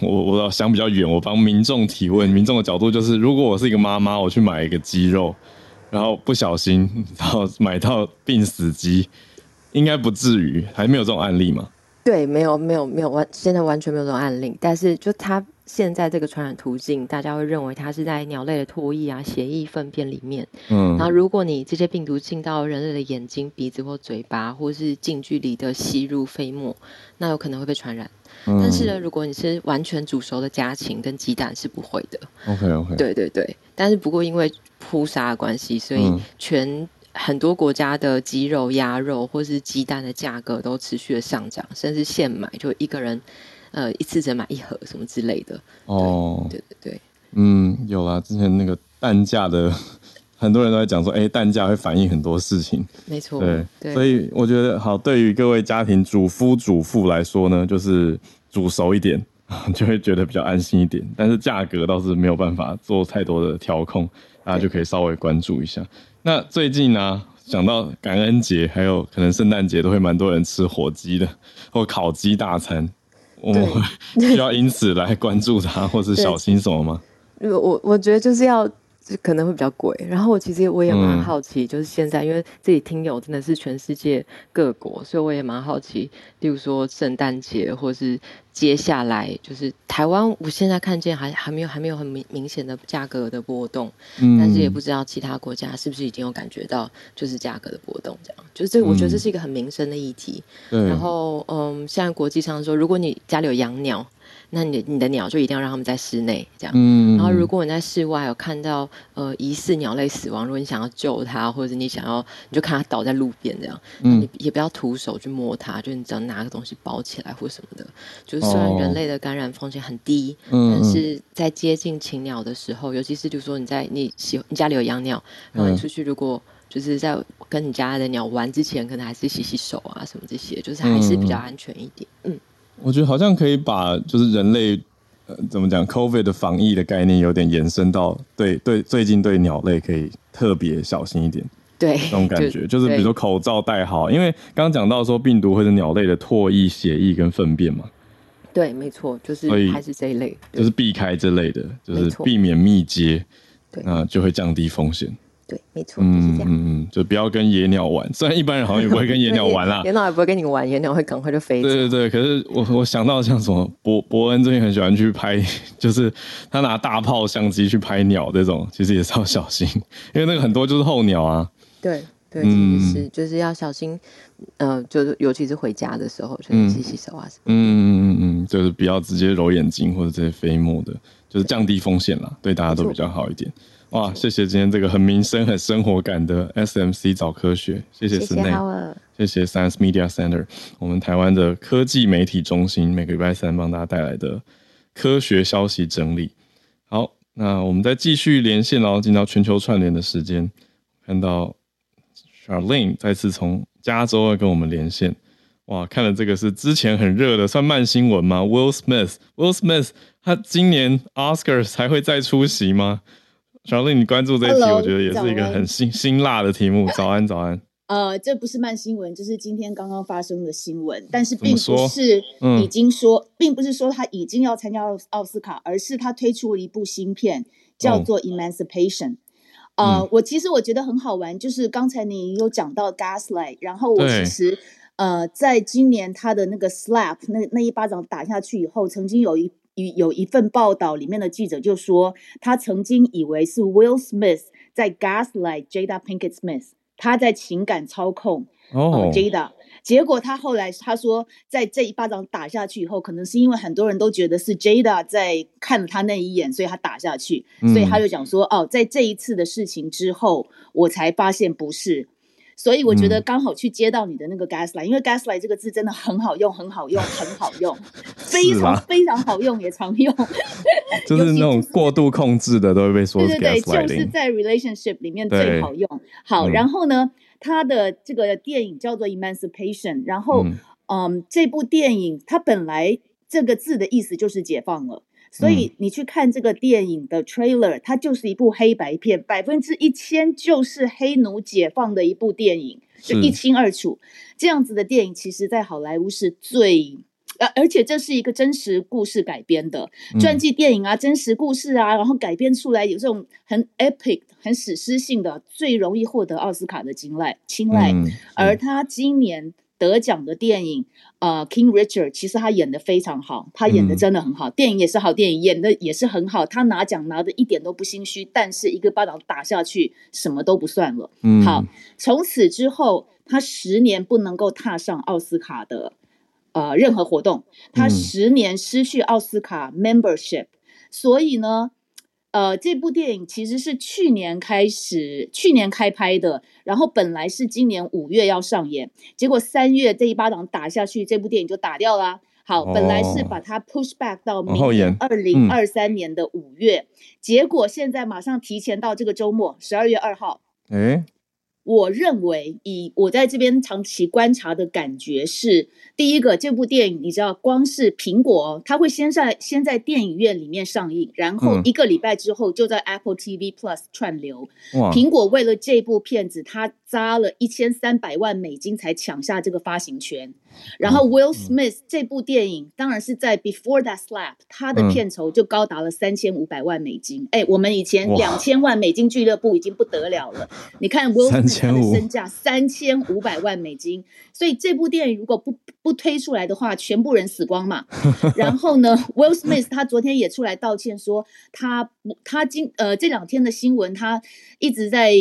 我我要想比较远，我帮民众提问，民众的角度就是，如果我是一个妈妈，我去买一个鸡肉，然后不小心然后买到病死鸡，应该不至于，还没有这种案例吗？对，没有没有没有完，现在完全没有这种案例，但是就他。现在这个传染途径，大家会认为它是在鸟类的唾液啊、血液、粪便里面。嗯，然后如果你这些病毒进到人类的眼睛、鼻子或嘴巴，或是近距离的吸入飞沫，那有可能会被传染。但是呢，如果你是完全煮熟的家禽跟鸡蛋，是不会的。OK OK。对对对，但是不过因为扑杀的关系，所以全很多国家的鸡肉、鸭肉或是鸡蛋的价格都持续的上涨，甚至现买就一个人。呃，一次只买一盒什么之类的哦，对对对，嗯，有啦，之前那个蛋价的，很多人都在讲说，哎，蛋价会反映很多事情，没错，对，所以我觉得好，对于各位家庭主夫主妇来说呢，就是煮熟一点，*laughs* 就会觉得比较安心一点。但是价格倒是没有办法做太多的调控，大家就可以稍微关注一下。那最近呢，讲到感恩节，还有可能圣诞节，都会蛮多人吃火鸡的，或烤鸡大餐。我们会 *laughs* 需要因此来关注他，或是小心什么吗？我我觉得就是要。就可能会比较贵，然后我其实我也蛮好奇，就是现在因为自己听友真的是全世界各国，所以我也蛮好奇，例如说圣诞节，或是接下来就是台湾，我现在看见还还没有还没有很明明显的价格的波动，嗯，但是也不知道其他国家是不是已经有感觉到就是价格的波动，这样，就是这我觉得这是一个很民生的议题，然后嗯，现在国际上说，如果你家里有养鸟。那你你的鸟就一定要让他们在室内这样，然后如果你在室外有看到呃疑似鸟类死亡，如果你想要救它，或者你想要你就看它倒在路边这样，你也不要徒手去摸它，就你只要拿个东西包起来或什么的。就是虽然人类的感染风险很低，但是在接近禽鸟的时候，尤其是就是说你在你喜你家里有养鸟，然后你出去如果就是在跟你家的鸟玩之前，可能还是洗洗手啊什么这些，就是还是比较安全一点，嗯。我觉得好像可以把就是人类呃怎么讲，COVID 的防疫的概念有点延伸到对对最近对鸟类可以特别小心一点，对那种感觉，就是比如说口罩戴好，因为刚刚讲到说病毒或者鸟类的唾液、血液跟粪便嘛，对，没错，就是还是这一类，就是避开这类的，就是避免密接，对，那就会降低风险。对，没错，嗯嗯嗯，就不要跟野鸟玩。*laughs* 虽然一般人好像也不会跟野鸟玩啦，*laughs* 野鸟也不会跟你玩，野鸟会赶快就飞。对对对，可是我我想到像什么伯伯恩最近很喜欢去拍，就是他拿大炮相机去拍鸟这种，其实也是要小心，因为那个很多就是候鸟啊。对对，其实是就是要小心，呃，就是尤其是回家的时候，就是洗洗手啊什么。嗯嗯嗯嗯，就是不要直接揉眼睛或者这些飞沫的，就是降低风险啦，对大家都比较好一点。哇，谢谢今天这个很民生、很生活感的 SMC 早科学，谢谢森内，谢谢 Science Media Center，我们台湾的科技媒体中心，每个礼拜三帮大家带来的科学消息整理。好，那我们再继续连线，然后进到全球串联的时间，看到 Charlene 再次从加州要跟我们连线。哇，看了这个是之前很热的，算慢新闻吗？Will Smith，Will Smith，他今年 Oscars 还会再出席吗？小丽，你关注这一题，我觉得也是一个很辛 *laughs* 辛辣的题目。*laughs* 早安，早安。呃，这不是慢新闻，这是今天刚刚发生的新闻，但是并不是已经说，并不是说他已经要参加奥奥斯卡，而是他推出了一部新片，叫做《Emancipation》。呃，我其实我觉得很好玩，就是刚才你有讲到 Gaslight，然后我其实呃，在今年他的那个 Slap 那那一巴掌打下去以后，曾经有一。有有一份报道，里面的记者就说，他曾经以为是 Will Smith 在 gaslight Jada Pinkett Smith，他在情感操控哦。Jada，结果他后来他说，在这一巴掌打下去以后，可能是因为很多人都觉得是 Jada 在看了他那一眼，所以他打下去，所以他就讲说，哦，在这一次的事情之后，我才发现不是。所以我觉得刚好去接到你的那个 gaslight，因为 gaslight 这个字真的很好用，很好用，*laughs* 很好用，非常非常好用，也常用。*laughs* 就是那种过度控制的都会被说。对对对，就是在 relationship 里面最好用。好，然后呢，他的这个电影叫做 Emancipation，然后嗯，这部电影它本来这个字的意思就是解放了。所以你去看这个电影的 trailer，它就是一部黑白片，百分之一千就是黑奴解放的一部电影，就一清二楚。这样子的电影，其实在好莱坞是最，呃，而且这是一个真实故事改编的传记电影啊，真实故事啊，然后改编出来有这种很 epic、很史诗性的，最容易获得奥斯卡的青睐。青睐，而他今年。得奖的电影，呃，King Richard，其实他演的非常好，他演的真的很好，电影也是好电影，演的也是很好，他拿奖拿的一点都不心虚，但是一个巴掌打下去，什么都不算了。嗯，好，从此之后，他十年不能够踏上奥斯卡的呃任何活动，他十年失去奥斯卡 membership，所以呢。呃，这部电影其实是去年开始，去年开拍的，然后本来是今年五月要上演，结果三月这一巴掌打下去，这部电影就打掉了。好，本来是把它 push back 到明年二零二三年的五月，结果现在马上提前到这个周末，十二月二号。哎，我认为，以我在这边长期观察的感觉是，第一个，这部电影你知道，光是苹果，它会先在先在电影院里面上映，然后一个礼拜之后就在 Apple TV Plus 串流。苹果为了这部片子，它砸了一千三百万美金才抢下这个发行权。然后 Will Smith 这部电影当然是在 Before That Slap，他的片酬就高达了三千五百万美金。哎，我们以前两千万美金俱乐部已经不得了了。你看 Will Smith 他的身价三千五百万美金，所以这部电影如果不不推出来的话，全部人死光嘛。然后呢，Will Smith 他昨天也出来道歉说，他不他今呃这两天的新闻他一直在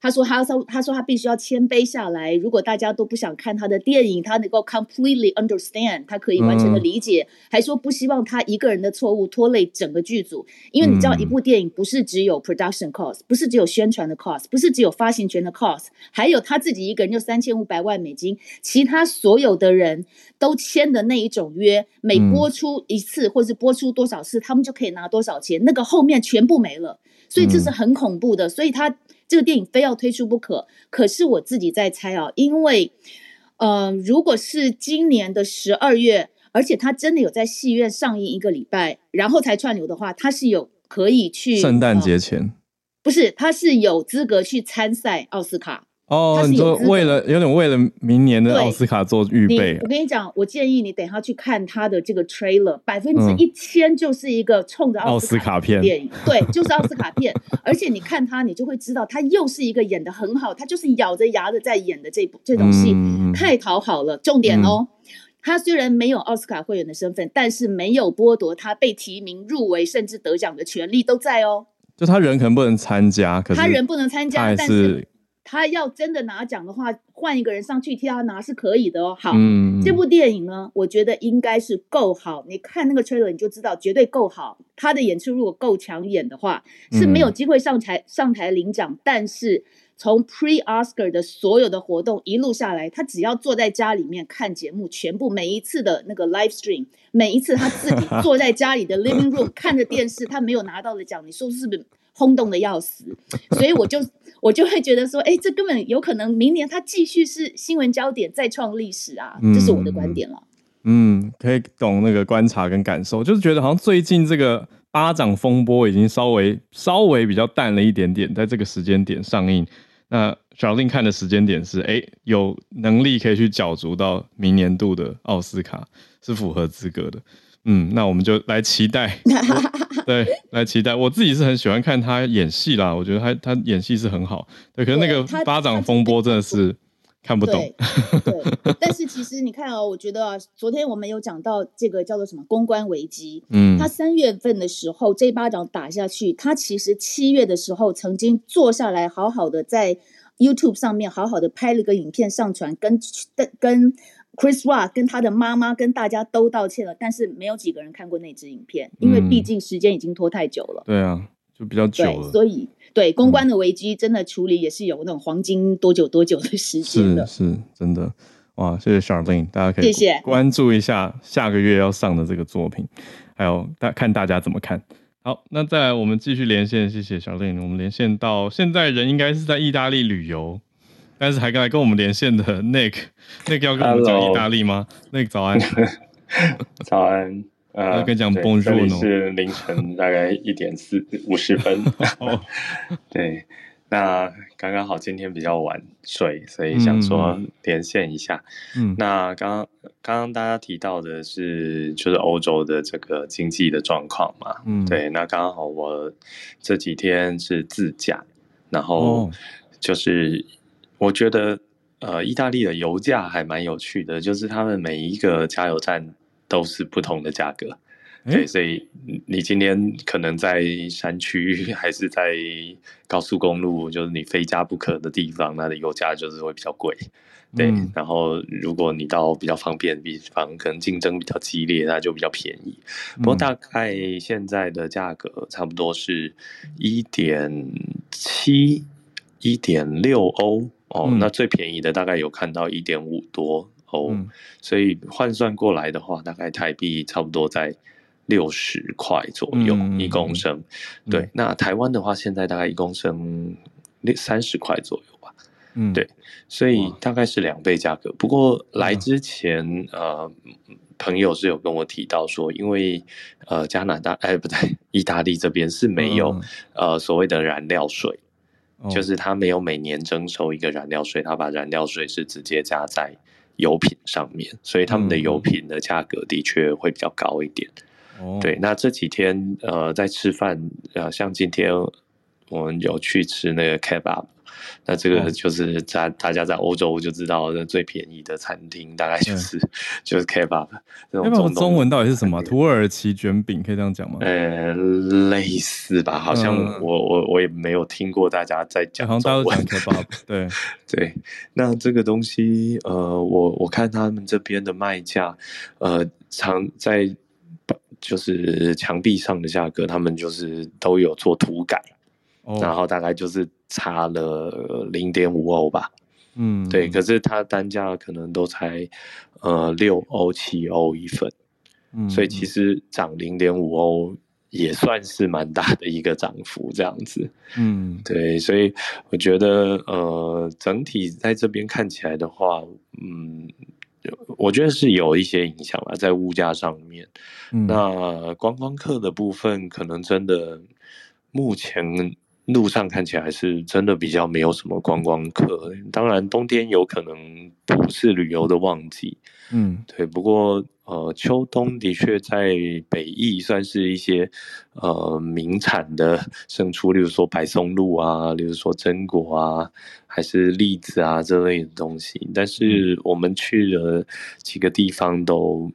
他说他说他说他必须要谦卑下来。如果大家都不想看他的电影，他能够。Completely understand，他可以完全的理解，还说不希望他一个人的错误拖累整个剧组，因为你知道，一部电影不是只有 production cost，不是只有宣传的 cost，不是只有发行权的 cost，还有他自己一个人就三千五百万美金，其他所有的人都签的那一种约，每播出一次或是播出多少次，他们就可以拿多少钱，那个后面全部没了，所以这是很恐怖的，所以他这个电影非要推出不可。可是我自己在猜啊，因为。呃，如果是今年的十二月，而且他真的有在戏院上映一个礼拜，然后才串流的话，他是有可以去圣诞节前，不是，他是有资格去参赛奥斯卡。哦，你说为了有点为了明年的奥斯卡做预备。我跟你讲，我建议你等下去看他的这个 trailer，百分之一千就是一个冲着奥斯卡片电影，对，就是奥斯卡片。而且你看他，你就会知道他又是一个演的很好，他就是咬着牙的在演的这部这种戏，太讨好了。重点哦，他虽然没有奥斯卡会员的身份，但是没有剥夺他被提名、入围甚至得奖的权利都在哦。就他人可能不能参加，可是他人不能参加，但是。他要真的拿奖的话，换一个人上去替他拿是可以的哦。好，这部电影呢，我觉得应该是够好。你看那个 trailer 你就知道，绝对够好。他的演出如果够抢眼的话，是没有机会上台上台领奖。但是从 pre Oscar 的所有的活动一路下来，他只要坐在家里面看节目，全部每一次的那个 live stream，每一次他自己坐在家里的 living room *laughs* 看着电视，他没有拿到的奖，你说是不是轰动的要死？所以我就。我就会觉得说，哎，这根本有可能明年它继续是新闻焦点，再创历史啊！这是我的观点了。嗯，可以懂那个观察跟感受，就是觉得好像最近这个巴掌风波已经稍微稍微比较淡了一点点，在这个时间点上映。那小令看的时间点是，哎，有能力可以去角逐到明年度的奥斯卡，是符合资格的。嗯，那我们就来期待，*laughs* 对，来期待。我自己是很喜欢看他演戏啦，我觉得他他演戏是很好。对，可是那个巴掌风波真的是看不懂。对，但是其实你看哦，我觉得啊昨天我们有讲到这个叫做什么公关危机。嗯，他三月份的时候这巴掌打下去，他其实七月的时候曾经坐下来好好的在 YouTube 上面好好的拍了个影片上传，跟跟。Chris Rock 跟他的妈妈跟大家都道歉了，但是没有几个人看过那支影片，因为毕竟时间已经拖太久了。对啊，就比较久了。所以，对公关的危机真的处理也是有那种黄金多久多久的时间的。是，是真的。哇，谢谢 Charlene，大家可以谢谢关注一下下个月要上的这个作品，还有大看大家怎么看好。那再来，我们继续连线，谢谢 Charlene，我们连线到现在人应该是在意大利旅游。但是还刚才跟我们连线的 Nick，Nick 要跟我们讲意大利吗？Nick 早安，*laughs* 早安，呃，跟讲 Bonjour 是凌晨大概一点四 *laughs* 五十分。*laughs* 对，那刚刚好今天比较晚睡，所以想说连线一下。嗯，那刚刚刚刚大家提到的是就是欧洲的这个经济的状况嘛？嗯，对，那刚好我这几天是自驾，然后就是。我觉得，呃，意大利的油价还蛮有趣的，就是他们每一个加油站都是不同的价格。对，所以你今天可能在山区，*laughs* 还是在高速公路，就是你非加不可的地方，那的油价就是会比较贵。对，然后如果你到比较方便的地方，可能竞争比较激烈，那就比较便宜。不过大概现在的价格差不多是一点七、一点六欧。哦，那最便宜的大概有看到一点五多哦，所以换算过来的话，大概台币差不多在六十块左右一公升。对，那台湾的话，现在大概一公升六三十块左右吧。嗯，对，所以大概是两倍价格。不过来之前，呃，朋友是有跟我提到说，因为呃加拿大哎不对，意大利这边是没有呃所谓的燃料税，就是他没有每年征收一个燃料税，他把燃料税是直接加在油品上面，所以他们的油品的价格的确会比较高一点。对，那这几天呃在吃饭，呃像今天我们有去吃那个 kebab。那这个就是在大家在欧洲就知道的最便宜的餐厅，大概就是就是 kebab。那中文到底是什么？土耳其卷饼可以这样讲吗？呃，类似吧，好像我我我也没有听过大家在讲。好像大家都讲 kebab。对 *laughs* 对，那这个东西，呃，我我看他们这边的卖价，呃，常在就是墙壁上的价格，他们就是都有做涂改。然后大概就是差了零点五欧吧，嗯，对，可是它单价可能都才呃六欧七欧一份，嗯，所以其实涨零点五欧也算是蛮大的一个涨幅，这样子，嗯，对，所以我觉得呃整体在这边看起来的话，嗯，我觉得是有一些影响吧在物价上面，那观光客的部分可能真的目前。路上看起来是真的比较没有什么观光客，当然冬天有可能不是旅游的旺季，嗯，对。不过呃，秋冬的确在北翼算是一些呃名产的胜出，例如说白松露啊，例如说榛果啊，还是栗子啊这类的东西。但是我们去了几个地方，都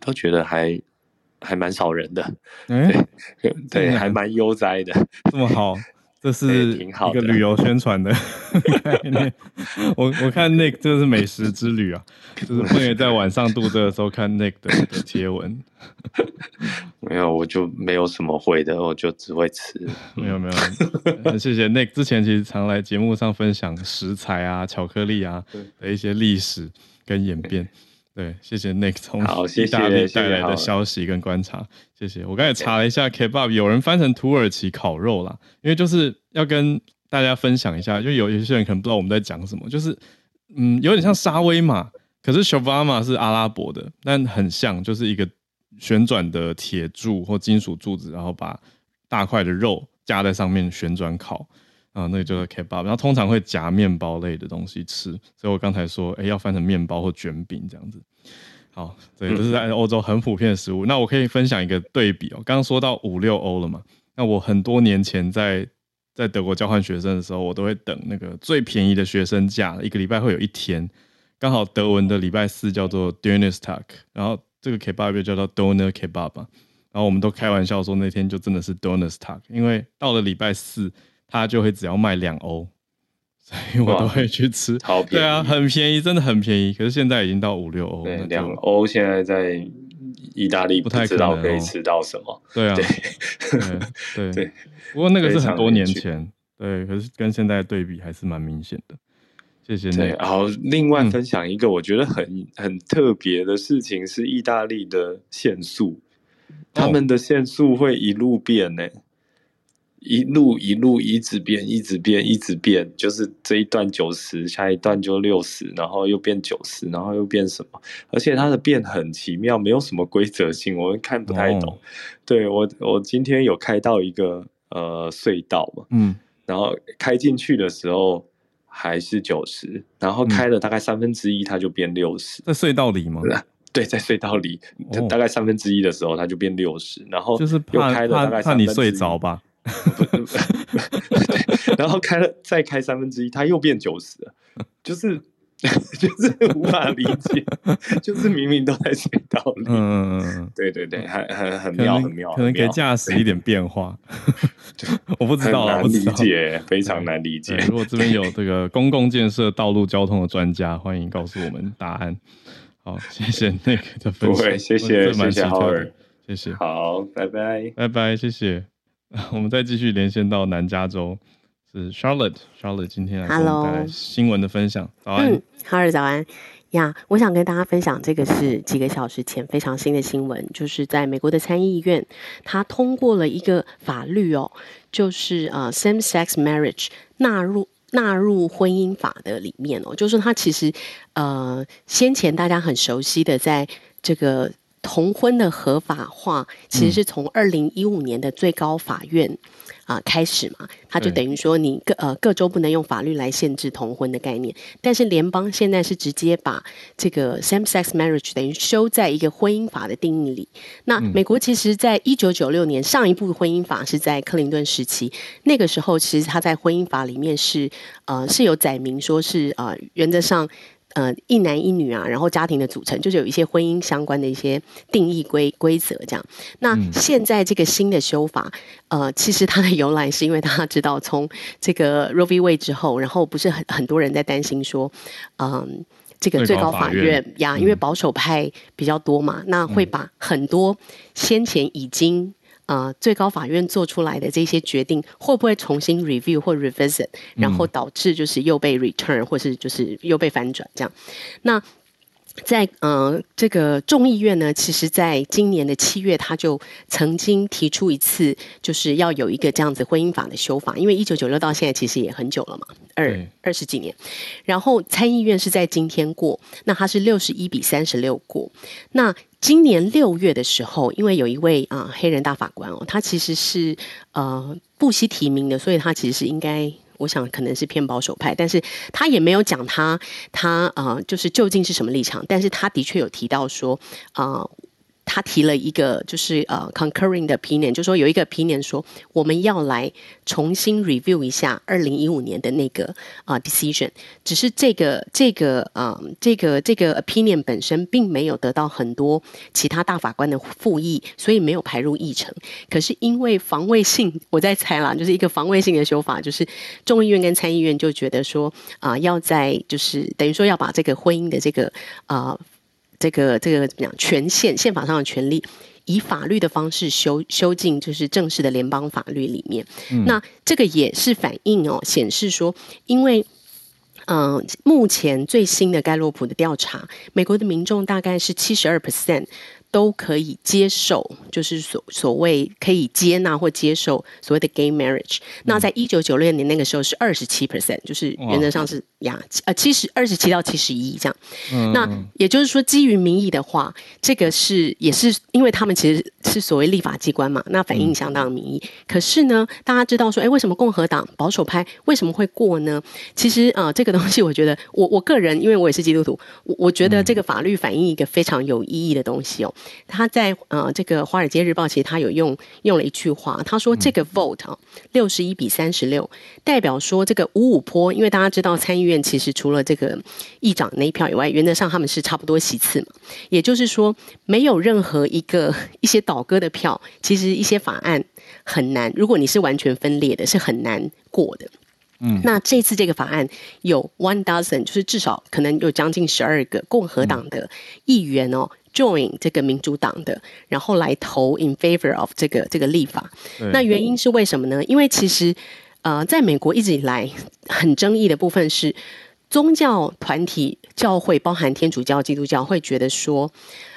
都觉得还还蛮少人的，对 *laughs* 对，还蛮悠哉的，这么好。这是一个旅游宣传的 *laughs* 概念。我我看 Nick 这是美食之旅啊，就是不能在晚上度这的时候看 Nick 的贴文。*laughs* 没有，我就没有什么会的，我就只会吃。*laughs* 没有没有，谢谢 Nick。之前其实常来节目上分享食材啊、巧克力啊的一些历史跟演变。对，谢谢 Nick *laughs* 从意大利带来的消息跟观察，谢谢。我刚才查了一下 Kebab，有人翻成土耳其烤肉啦，因为就是要跟大家分享一下，就有有些人可能不知道我们在讲什么，就是嗯，有点像沙威玛，可是 Shawarma 是阿拉伯的，但很像，就是一个旋转的铁柱或金属柱子，然后把大块的肉夹在上面旋转烤。啊，那个就是 kebab，然后通常会夹面包类的东西吃，所以我刚才说，哎，要翻成面包或卷饼这样子。好，对，这是在欧洲很普遍的食物。那我可以分享一个对比哦，刚刚说到五六欧了嘛，那我很多年前在在德国交换学生的时候，我都会等那个最便宜的学生价，一个礼拜会有一天，刚好德文的礼拜四叫做 Donnerstag，然后这个 kebab 叫做 Donner Kebab，然后我们都开玩笑说那天就真的是 Donnerstag，因为到了礼拜四。他就会只要卖两欧，所以我都会去吃。好便宜，对啊，很便宜，真的很便宜。可是现在已经到五六欧，对，两欧现在在意大利不太知道可以吃到什么。对啊，对 *laughs* 对。不过那个是很多年前，对，可是跟现在对比还是蛮明显的。谢谢。对，然后另外分享一个我觉得很很特别的事情是意大利的限速，他们的限速会一路变呢。一路一路一直变，一直变，一直变，就是这一段九十，下一段就六十，然后又变九十，然后又变什么？而且它的变很奇妙，没有什么规则性，我们看不太懂。对我，我今天有开到一个呃隧道嘛，嗯，然后开进去的时候还是九十，然后开了大概三分之一，它就变六十。在隧道里吗？*laughs* 对，在隧道里，大概三分之一的时候，它就变六十，然后就是怕怕怕你睡着吧。*laughs* 然后开了再开三分之一，它又变九十了，就是 *laughs* 就是无法理解，*laughs* 就是明明都在隧道里，嗯，对对对，很很很妙很妙，可能给驾驶一点变化，我不知道，难理解，非常难理解。如果这边有这个公共建设、道路交通的专家，欢迎告诉我们答案。好，谢谢那个的分享，谢谢谢谢浩尔，谢谢，好，拜拜，拜拜，谢谢。*laughs* 我们再继续连线到南加州，是 Charlotte，Charlotte 今天来给我们带来新闻的分享。早安，好日早安呀！我想跟大家分享这个是几个小时前非常新的新闻，就是在美国的参议院，他通过了一个法律哦，就是呃 same sex marriage 纳入纳入婚姻法的里面哦，就是说它其实呃先前大家很熟悉的在这个同婚的合法化，其实是从二零一五年的最高法院。啊，开始嘛，它就等于说，你各呃各州不能用法律来限制同婚的概念，但是联邦现在是直接把这个 same-sex marriage 等于收在一个婚姻法的定义里。那美国其实在一九九六年上一部婚姻法是在克林顿时期，那个时候其实他在婚姻法里面是呃是有载明说是呃原则上。呃，一男一女啊，然后家庭的组成就是有一些婚姻相关的一些定义规规则这样。那现在这个新的修法，呃，其实它的由来是因为大家知道，从这个 Roe v Wade 之后，然后不是很很多人在担心说，嗯，这个最高法院呀，因为保守派比较多嘛，那会把很多先前已经。呃，最高法院做出来的这些决定会不会重新 review 或 revisit，然后导致就是又被 return 或是就是又被反转这样？那在呃这个众议院呢，其实在今年的七月，他就曾经提出一次，就是要有一个这样子婚姻法的修法，因为一九九六到现在其实也很久了嘛，二二十几年。然后参议院是在今天过，那它是六十一比三十六过，那。今年六月的时候，因为有一位啊黑人大法官哦，他其实是呃不惜提名的，所以他其实是应该，我想可能是偏保守派，但是他也没有讲他他啊就是究竟是什么立场，但是他的确有提到说啊。他提了一个就是呃 concurring 的 opinion，就说有一个 opinion 说我们要来重新 review 一下二零一五年的那个啊 decision，只是这个这个啊这个这个 opinion 本身并没有得到很多其他大法官的复议，所以没有排入议程。可是因为防卫性，我在猜啦，就是一个防卫性的修法，就是众议院跟参议院就觉得说啊要在就是等于说要把这个婚姻的这个啊。这个这个怎么讲？权限宪法上的权利，以法律的方式修修进，就是正式的联邦法律里面。那这个也是反映哦，显示说，因为嗯，目前最新的盖洛普的调查，美国的民众大概是七十二 percent。都可以接受，就是所所谓可以接纳或接受所谓的 gay marriage。那在一九九六年那个时候是二十七 percent，就是原则上是呀，呃，七十二十七到七十一这样。那也就是说，基于民意的话，这个是也是因为他们其实是所谓立法机关嘛，那反映相当民意。可是呢，大家知道说，哎，为什么共和党保守派为什么会过呢？其实啊，这个东西我觉得，我我个人因为我也是基督徒，我我觉得这个法律反映一个非常有意义的东西哦。他在呃这个《华尔街日报》其实他有用用了一句话，他说这个 vote 啊六十一比三十六，代表说这个五五坡，因为大家知道参议院其实除了这个议长那一票以外，原则上他们是差不多席次嘛，也就是说没有任何一个 *laughs* 一些倒戈的票，其实一些法案很难，如果你是完全分裂的，是很难过的。嗯，那这次这个法案有 one dozen，就是至少可能有将近十二个共和党的议员哦。join 这个民主党的，然后来投 in favor of 这个这个立法。那原因是为什么呢？因为其实呃，在美国一直以来很争议的部分是，宗教团体教会，包含天主教、基督教，会觉得说，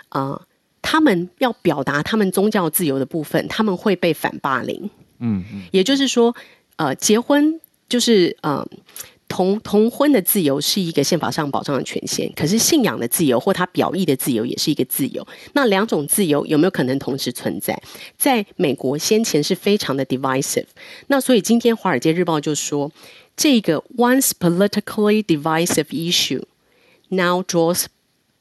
啊，他们要表达他们宗教自由的部分，他们会被反霸凌。嗯嗯，也就是说，呃，结婚就是呃。同同婚的自由是一个宪法上保障的权限，可是信仰的自由或他表意的自由也是一个自由。那两种自由有没有可能同时存在？在美国先前是非常的 divisive。那所以今天《华尔街日报》就说，这个 once politically divisive issue now draws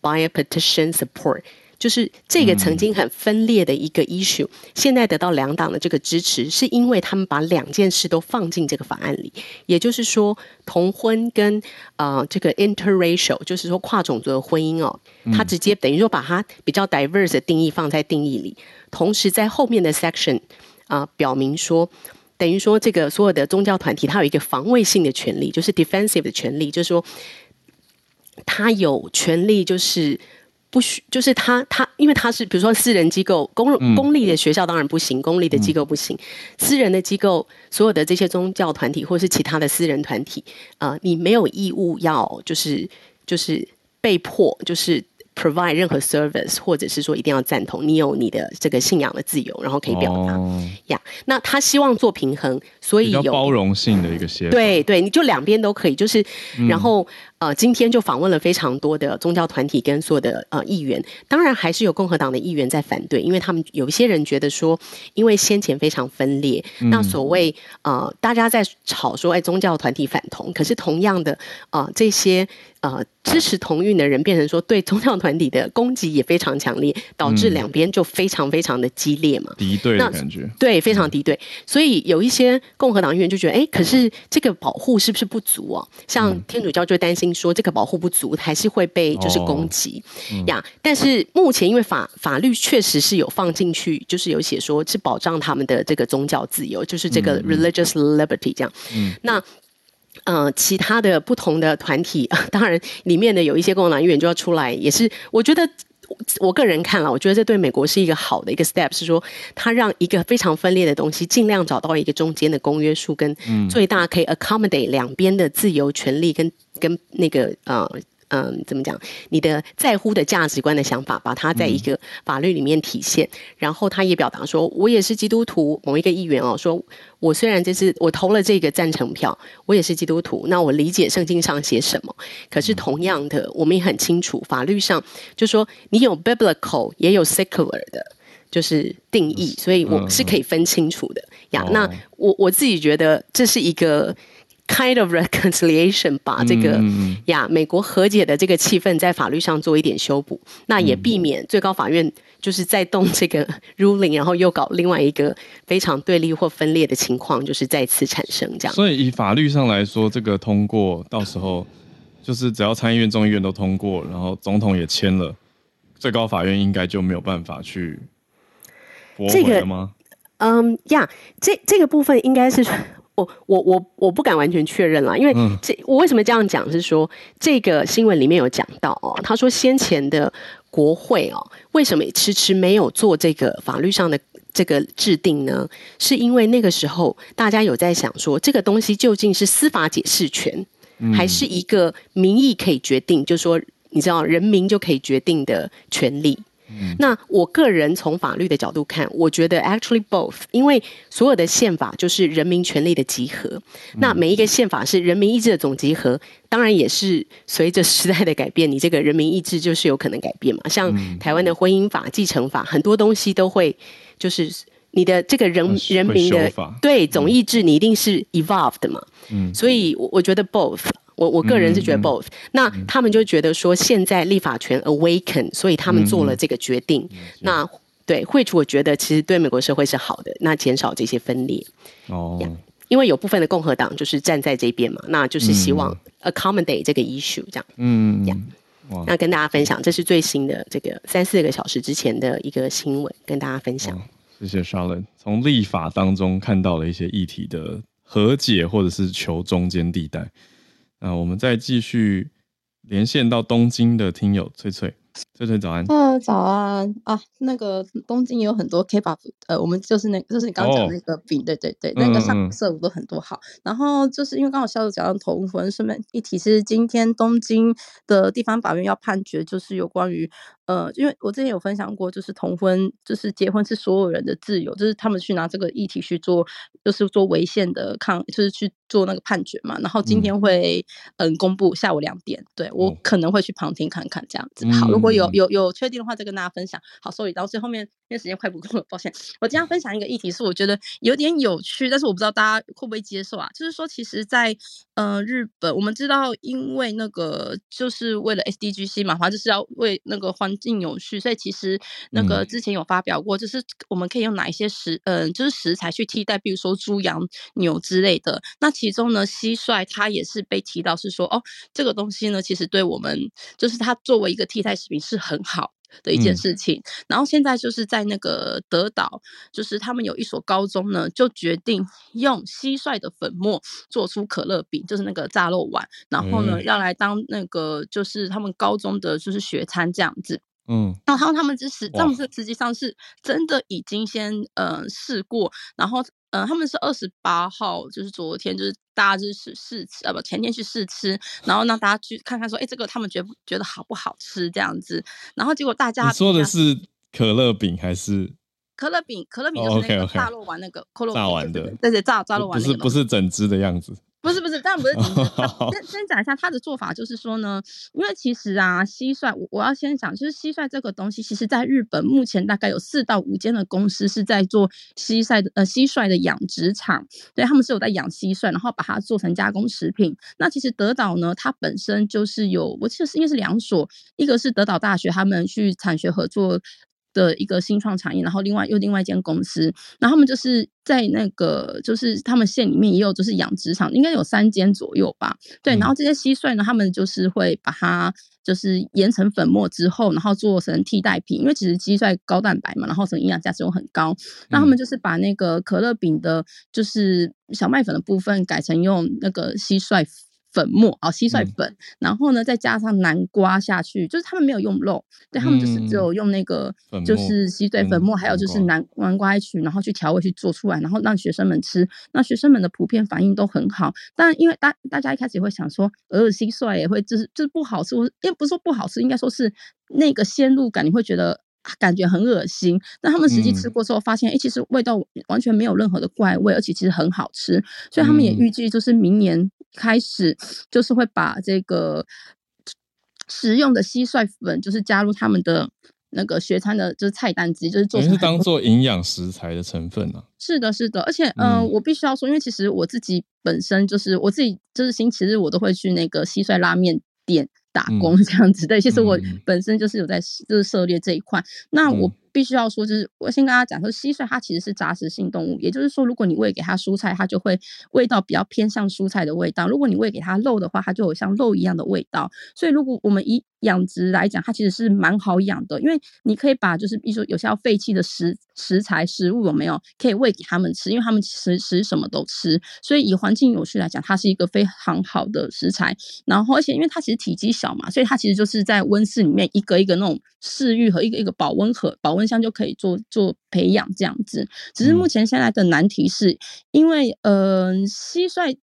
bipartisan support。就是这个曾经很分裂的一个 issue，现在得到两党的这个支持，是因为他们把两件事都放进这个法案里。也就是说，同婚跟啊这个 interracial，就是说跨种族的婚姻哦，它直接等于说把它比较 diverse 的定义放在定义里，同时在后面的 section 啊表明说，等于说这个所有的宗教团体它有一个防卫性的权利，就是 defensive 的权利，就是说它有权利就是。不需，就是他他，因为他是比如说私人机构，公公立的学校当然不行，公立的机构不行，私人的机构，所有的这些宗教团体或是其他的私人团体，啊，你没有义务要就是就是被迫就是 provide 任何 service，或者是说一定要赞同，你有你的这个信仰的自由，然后可以表达呀。那他希望做平衡，所以有包容性的一个协对对，你就两边都可以，就是然后。呃，今天就访问了非常多的宗教团体跟所有的呃议员，当然还是有共和党的议员在反对，因为他们有一些人觉得说，因为先前非常分裂，那所谓呃大家在吵说，哎，宗教团体反同，可是同样的呃这些。呃，支持同运的人变成说对宗教团体的攻击也非常强烈，导致两边就非常非常的激烈嘛，敌对的感觉，对，非常敌对。所以有一些共和党议员就觉得，哎，可是这个保护是不是不足啊？像天主教就担心说，这个保护不足，还是会被就是攻击呀。但是目前因为法法律确实是有放进去，就是有写说是保障他们的这个宗教自由，就是这个 religious liberty 这样。嗯，那。呃，其他的不同的团体，*laughs* 当然里面的有一些共产党议员就要出来，也是我觉得我个人看了，我觉得这对美国是一个好的一个 step，是说它让一个非常分裂的东西尽量找到一个中间的公约数，跟最大可以 accommodate 两边的自由权利跟跟那个呃。嗯，怎么讲？你的在乎的价值观的想法，把它在一个法律里面体现。然后他也表达说，我也是基督徒。某一个议员哦，说我虽然这是我投了这个赞成票，我也是基督徒。那我理解圣经上写什么，可是同样的，我们也很清楚，法律上就说你有 biblical 也有 secular 的，就是定义，所以我是可以分清楚的呀。那我我自己觉得这是一个。Kind of reconciliation，把这个呀美国和解的这个气氛在法律上做一点修补，那也避免最高法院就是在动这个 *laughs* ruling，然后又搞另外一个非常对立或分裂的情况，就是再次产生这样。所以以法律上来说，这个通过到时候就是只要参议院、众议院都通过，然后总统也签了，最高法院应该就没有办法去驳回了吗？嗯呀，这这个部分应该是。我我我我不敢完全确认了，因为这我为什么这样讲？是说这个新闻里面有讲到哦，他说先前的国会哦，为什么迟迟没有做这个法律上的这个制定呢？是因为那个时候大家有在想说，这个东西究竟是司法解释权，还是一个民意可以决定？就是说你知道，人民就可以决定的权利。那我个人从法律的角度看，我觉得 actually both，因为所有的宪法就是人民权利的集合。那每一个宪法是人民意志的总集合，当然也是随着时代的改变，你这个人民意志就是有可能改变嘛。像台湾的婚姻法、继承法，很多东西都会就是你的这个人人民的对总意志，你一定是 evolved 嘛。嗯，所以我觉得 both。我我个人是觉得 both，那他们就觉得说现在立法权 awaken，所以他们做了这个决定。那对，会主我觉得其实对美国社会是好的，那减少这些分裂。哦，因为有部分的共和党就是站在这边嘛，那就是希望 accommodate 这个 issue 这样。嗯，那跟大家分享，这是最新的这个三四个小时之前的一个新闻，跟大家分享。谢谢 Charlotte，从立法当中看到了一些议题的和解，或者是求中间地带。那我们再继续连线到东京的听友翠翠，翠翠早安。呃，早安啊，那个东京有很多 K-pop，呃，我们就是那，就是你刚刚讲那个饼，对对对，那个上色舞都很多好。然后就是因为刚好肖主讲到头婚，顺便一提是今天东京的地方法院要判决，就是有关于。呃，因为我之前有分享过，就是同婚，就是结婚是所有人的自由，就是他们去拿这个议题去做，就是做违宪的抗，就是去做那个判决嘛。然后今天会嗯公布，下午两点，对我可能会去旁听看看这样子。好，如果有有有确定的话，再跟大家分享。好，所以到最后面，因为时间快不够了，抱歉。我今天分享一个议题是我觉得有点有趣，但是我不知道大家会不会接受啊。就是说，其实，在嗯日本，我们知道，因为那个就是为了 SDGC 嘛，反正就是要为那个环境有序，所以其实那个之前有发表过，就是我们可以用哪一些食，嗯，就是食材去替代，比如说猪、羊、牛之类的。那其中呢，蟋蟀它也是被提到，是说哦，这个东西呢，其实对我们就是它作为一个替代食品是很好。的一件事情，然后现在就是在那个德岛，就是他们有一所高中呢，就决定用蟋蟀的粉末做出可乐饼，就是那个炸肉丸，然后呢要来当那个就是他们高中的就是学餐这样子。嗯，然后他们是实，他们是实际上是真的已经先呃试过，然后呃他们是二十八号，就是昨天就是大家就是试吃啊不前天去试吃，然后让大家去看看说，哎这个他们觉不觉得好不好吃这样子，然后结果大家说的是可乐饼还是可乐饼？可乐饼就是那个炸肉丸那个可乐炸丸的，对对炸炸肉丸，不是不是整只的样子。不是不是，当然不是。先 *laughs* 先讲一下他的做法，就是说呢，因为其实啊，蟋蟀，我我要先讲，就是蟋蟀这个东西，其实在日本目前大概有四到五间的公司是在做蟋蟀的呃蟋蟀的养殖场，对他们是有在养蟋蟀，然后把它做成加工食品。那其实德岛呢，它本身就是有，我记得是应该是两所，一个是德岛大学，他们去产学合作。的一个新创产业，然后另外又另外一间公司，然后他们就是在那个就是他们县里面也有就是养殖场，应该有三间左右吧。对，然后这些蟋蟀呢，他们就是会把它就是研成粉末之后，然后做成替代品，因为其实蟋蟀高蛋白嘛，然后什么营养价值又很高，那他们就是把那个可乐饼的，就是小麦粉的部分改成用那个蟋蟀。粉末啊，蟋蟀粉，然后呢，再加上南瓜下去，就是他们没有用肉，对他们就是只有用那个，就是蟋蟀粉末，还有就是南南瓜一曲，然后去调味去做出来，然后让学生们吃。那学生们的普遍反应都很好，但因为大大家一开始也会想说，呃，蟋蟀也会就是就是不好吃，因为不是说不好吃，应该说是那个鲜露感，你会觉得。感觉很恶心，但他们实际吃过之后发现，哎，其实味道完全没有任何的怪味，而且其实很好吃。所以他们也预计，就是明年开始，就是会把这个食用的蟋蟀粉，就是加入他们的那个学餐的，就是菜单机，就是做是当做营养食材的成分啊。是的，是的，而且，嗯，我必须要说，因为其实我自己本身就是我自己，就是星期日我都会去那个蟋蟀拉面店。打工 *laughs* 这样子，对，其实我本身就是有在就是涉猎这一块，那我。必须要说，就是我先跟大家讲说，蟋蟀它其实是杂食性动物，也就是说，如果你喂给它蔬菜，它就会味道比较偏向蔬菜的味道；如果你喂给它肉的话，它就有像肉一样的味道。所以，如果我们以养殖来讲，它其实是蛮好养的，因为你可以把就是比如说有些要废弃的食食材食物有没有可以喂给他们吃，因为他们其实吃什么都吃，所以以环境有序来讲，它是一个非常好的食材。然后，而且因为它其实体积小嘛，所以它其实就是在温室里面一个一个那种饲育和一个一个保温盒保温。温箱就可以做做培养这样子，只是目前现在的难题是，因为呃蟋蟀。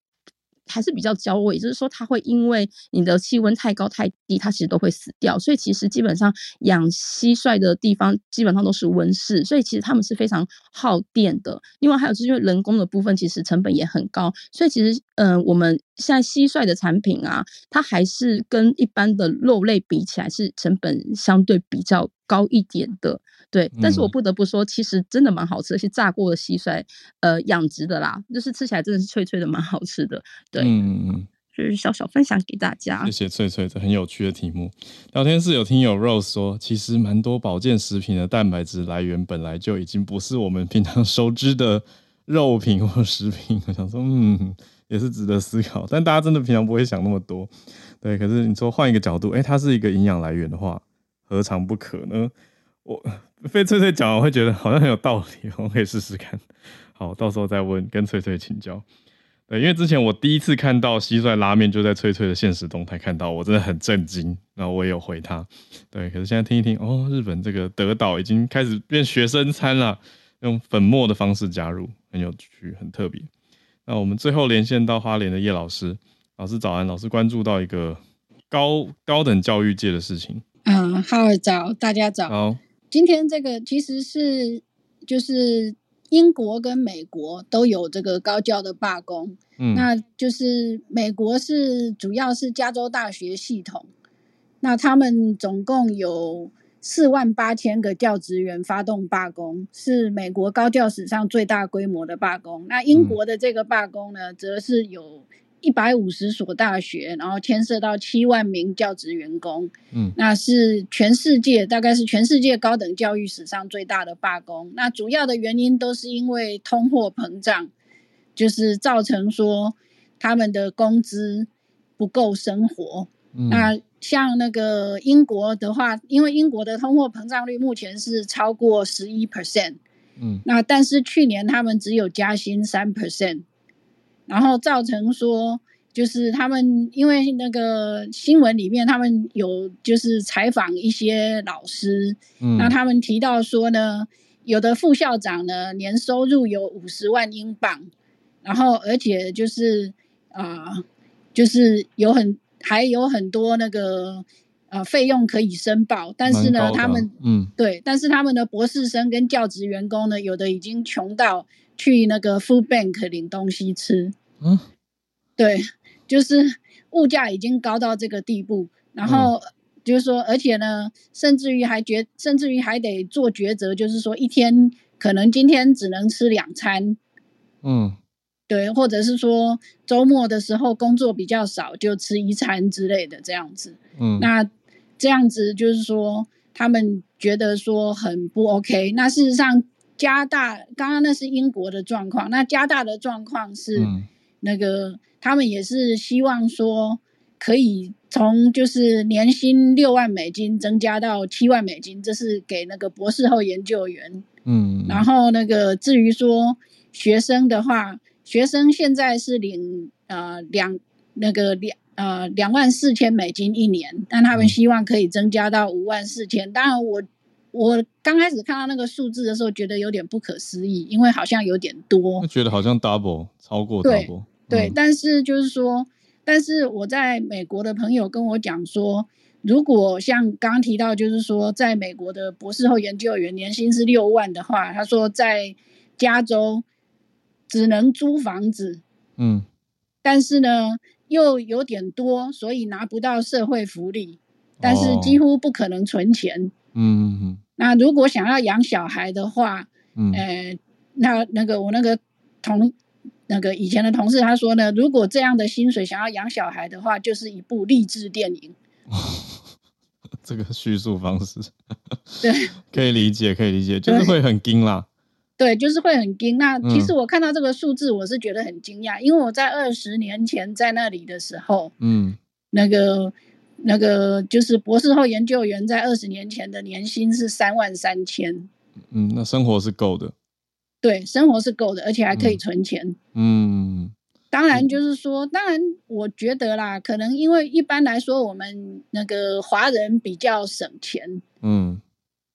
还是比较娇贵，就是说它会因为你的气温太高太低，它其实都会死掉。所以其实基本上养蟋蟀的地方基本上都是温室，所以其实它们是非常耗电的。另外还有就是因为人工的部分其实成本也很高，所以其实嗯，我们现在蟋蟀的产品啊，它还是跟一般的肉类比起来是成本相对比较高一点的。对，但是我不得不说，其实真的蛮好吃，而且炸过的蟋蟀，呃，养殖的啦，就是吃起来真的是脆脆的，蛮好吃的。对，嗯，就是小小分享给大家。谢谢脆脆，这很有趣的题目。聊天室有听友 Rose 说，其实蛮多保健食品的蛋白质来源本来就已经不是我们平常熟知的肉品或食品。我想说，嗯，也是值得思考。但大家真的平常不会想那么多。对，可是你说换一个角度，哎，它是一个营养来源的话，何尝不可呢？我。被翠翠讲，我会觉得好像很有道理，我可以试试看。好，到时候再问，跟翠翠请教。对，因为之前我第一次看到蟋蟀拉面，就在翠翠的现实动态看到，我真的很震惊。然后我也有回他。对，可是现在听一听，哦，日本这个德岛已经开始变学生餐了，用粉末的方式加入，很有趣，很特别。那我们最后连线到花莲的叶老师，老师早安，老师关注到一个高高等教育界的事情。嗯，好早，大家早。好。今天这个其实是就是英国跟美国都有这个高教的罢工，嗯，那就是美国是主要是加州大学系统，那他们总共有四万八千个教职员发动罢工，是美国高教史上最大规模的罢工。那英国的这个罢工呢，则是有。一百五十所大学，然后牵涉到七万名教职员工，嗯，那是全世界大概是全世界高等教育史上最大的罢工。那主要的原因都是因为通货膨胀，就是造成说他们的工资不够生活。嗯那像那个英国的话，因为英国的通货膨胀率目前是超过十一 percent，嗯，那但是去年他们只有加薪三 percent。然后造成说，就是他们因为那个新闻里面，他们有就是采访一些老师，嗯，那他们提到说呢，有的副校长呢年收入有五十万英镑，然后而且就是啊，就是有很还有很多那个呃费用可以申报，但是呢，他们嗯。对，但是他们的博士生跟教职员工呢，有的已经穷到去那个 food bank 领东西吃，嗯，对。就是物价已经高到这个地步，然后就是说，而且呢，甚至于还觉，甚至于还得做抉择，就是说，一天可能今天只能吃两餐，嗯，对，或者是说周末的时候工作比较少，就吃一餐之类的这样子，嗯，那这样子就是说，他们觉得说很不 OK。那事实上，加大刚刚那是英国的状况，那加大的状况是那个。他们也是希望说，可以从就是年薪六万美金增加到七万美金，这是给那个博士后研究员。嗯，然后那个至于说学生的话，学生现在是领呃两那个两呃两万四千美金一年，但他们希望可以增加到五万四千。当然，我我刚开始看到那个数字的时候，觉得有点不可思议，因为好像有点多，觉得好像 double 超过 double。对，但是就是说，但是我在美国的朋友跟我讲说，如果像刚刚提到，就是说，在美国的博士后研究员年薪是六万的话，他说在加州只能租房子，嗯，但是呢又有点多，所以拿不到社会福利，但是几乎不可能存钱，嗯嗯那如果想要养小孩的话，嗯，呃，那那个我那个同。那个以前的同事他说呢，如果这样的薪水想要养小孩的话，就是一部励志电影。*laughs* 这个叙述方式，对，可以理解，可以理解，就是会很惊啦。对，就是会很惊。那其实我看到这个数字，我是觉得很惊讶，因为我在二十年前在那里的时候，嗯，那个那个就是博士后研究员在二十年前的年薪是三万三千。嗯，那生活是够的。对，生活是够的，而且还可以存钱。嗯，当然就是说，当然我觉得啦，可能因为一般来说我们那个华人比较省钱。嗯，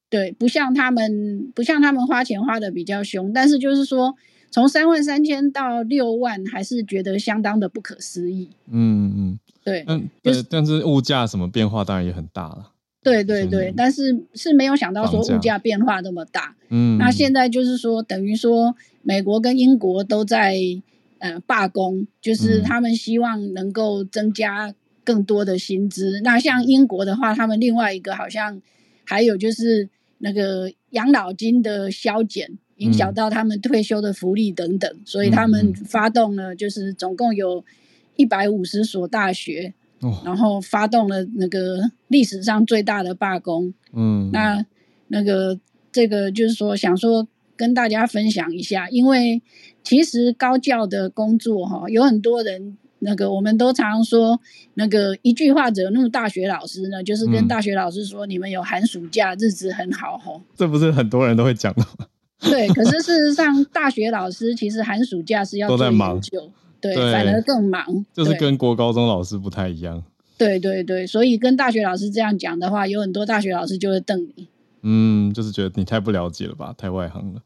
对，不像他们，不像他们花钱花的比较凶。但是就是说，从三万三千到六万，还是觉得相当的不可思议。嗯嗯，对，嗯，对，但是物价什么变化当然也很大了。对对对，但是是没有想到说物价变化那么大。嗯，那现在就是说，等于说美国跟英国都在呃罢工，就是他们希望能够增加更多的薪资。那像英国的话，他们另外一个好像还有就是那个养老金的削减，影响到他们退休的福利等等，所以他们发动了，就是总共有一百五十所大学。然后发动了那个历史上最大的罢工，嗯，那那个这个就是说想说跟大家分享一下，因为其实高教的工作哈，有很多人那个我们都常说那个一句话惹怒大学老师呢，就是跟大学老师说你们有寒暑假，日子很好吼。这不是很多人都会讲的吗？对，可是事实上大学老师其实寒暑假是要都在忙。对，反而更忙，就是跟国高中老师不太一样。对对对，所以跟大学老师这样讲的话，有很多大学老师就会瞪你。嗯，就是觉得你太不了解了吧，太外行了。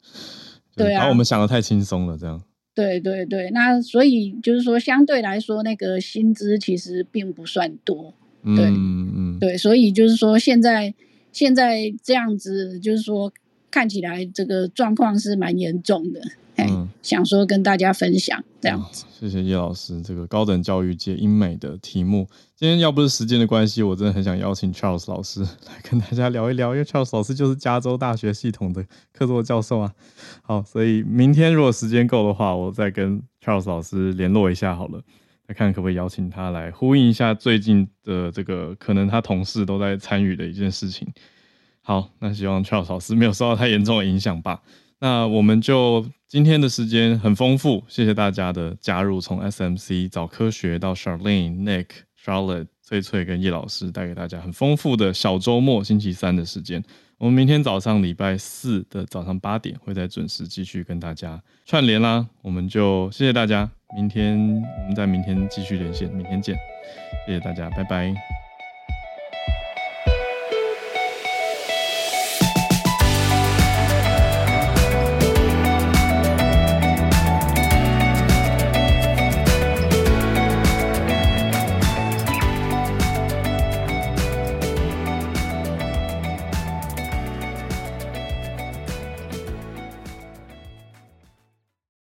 对啊，把我们想的太轻松了，这样。对对对，那所以就是说，相对来说，那个薪资其实并不算多。对，嗯嗯，对，所以就是说，现在现在这样子，就是说，看起来这个状况是蛮严重的。嗯，想说跟大家分享这样子。谢谢叶老师，这个高等教育界英美的题目。今天要不是时间的关系，我真的很想邀请 Charles 老师来跟大家聊一聊，因为 Charles 老师就是加州大学系统的客座教授啊。好，所以明天如果时间够的话，我再跟 Charles 老师联络一下好了，来看可不可以邀请他来呼应一下最近的这个可能他同事都在参与的一件事情。好，那希望 Charles 老师没有受到太严重的影响吧。那我们就今天的时间很丰富，谢谢大家的加入。从 SMC 早科学到 Charlene、Nick、Charlotte、翠翠跟叶老师，带给大家很丰富的小周末星期三的时间。我们明天早上礼拜四的早上八点会再准时继续跟大家串联啦。我们就谢谢大家，明天我们在明天继续连线，明天见，谢谢大家，拜拜。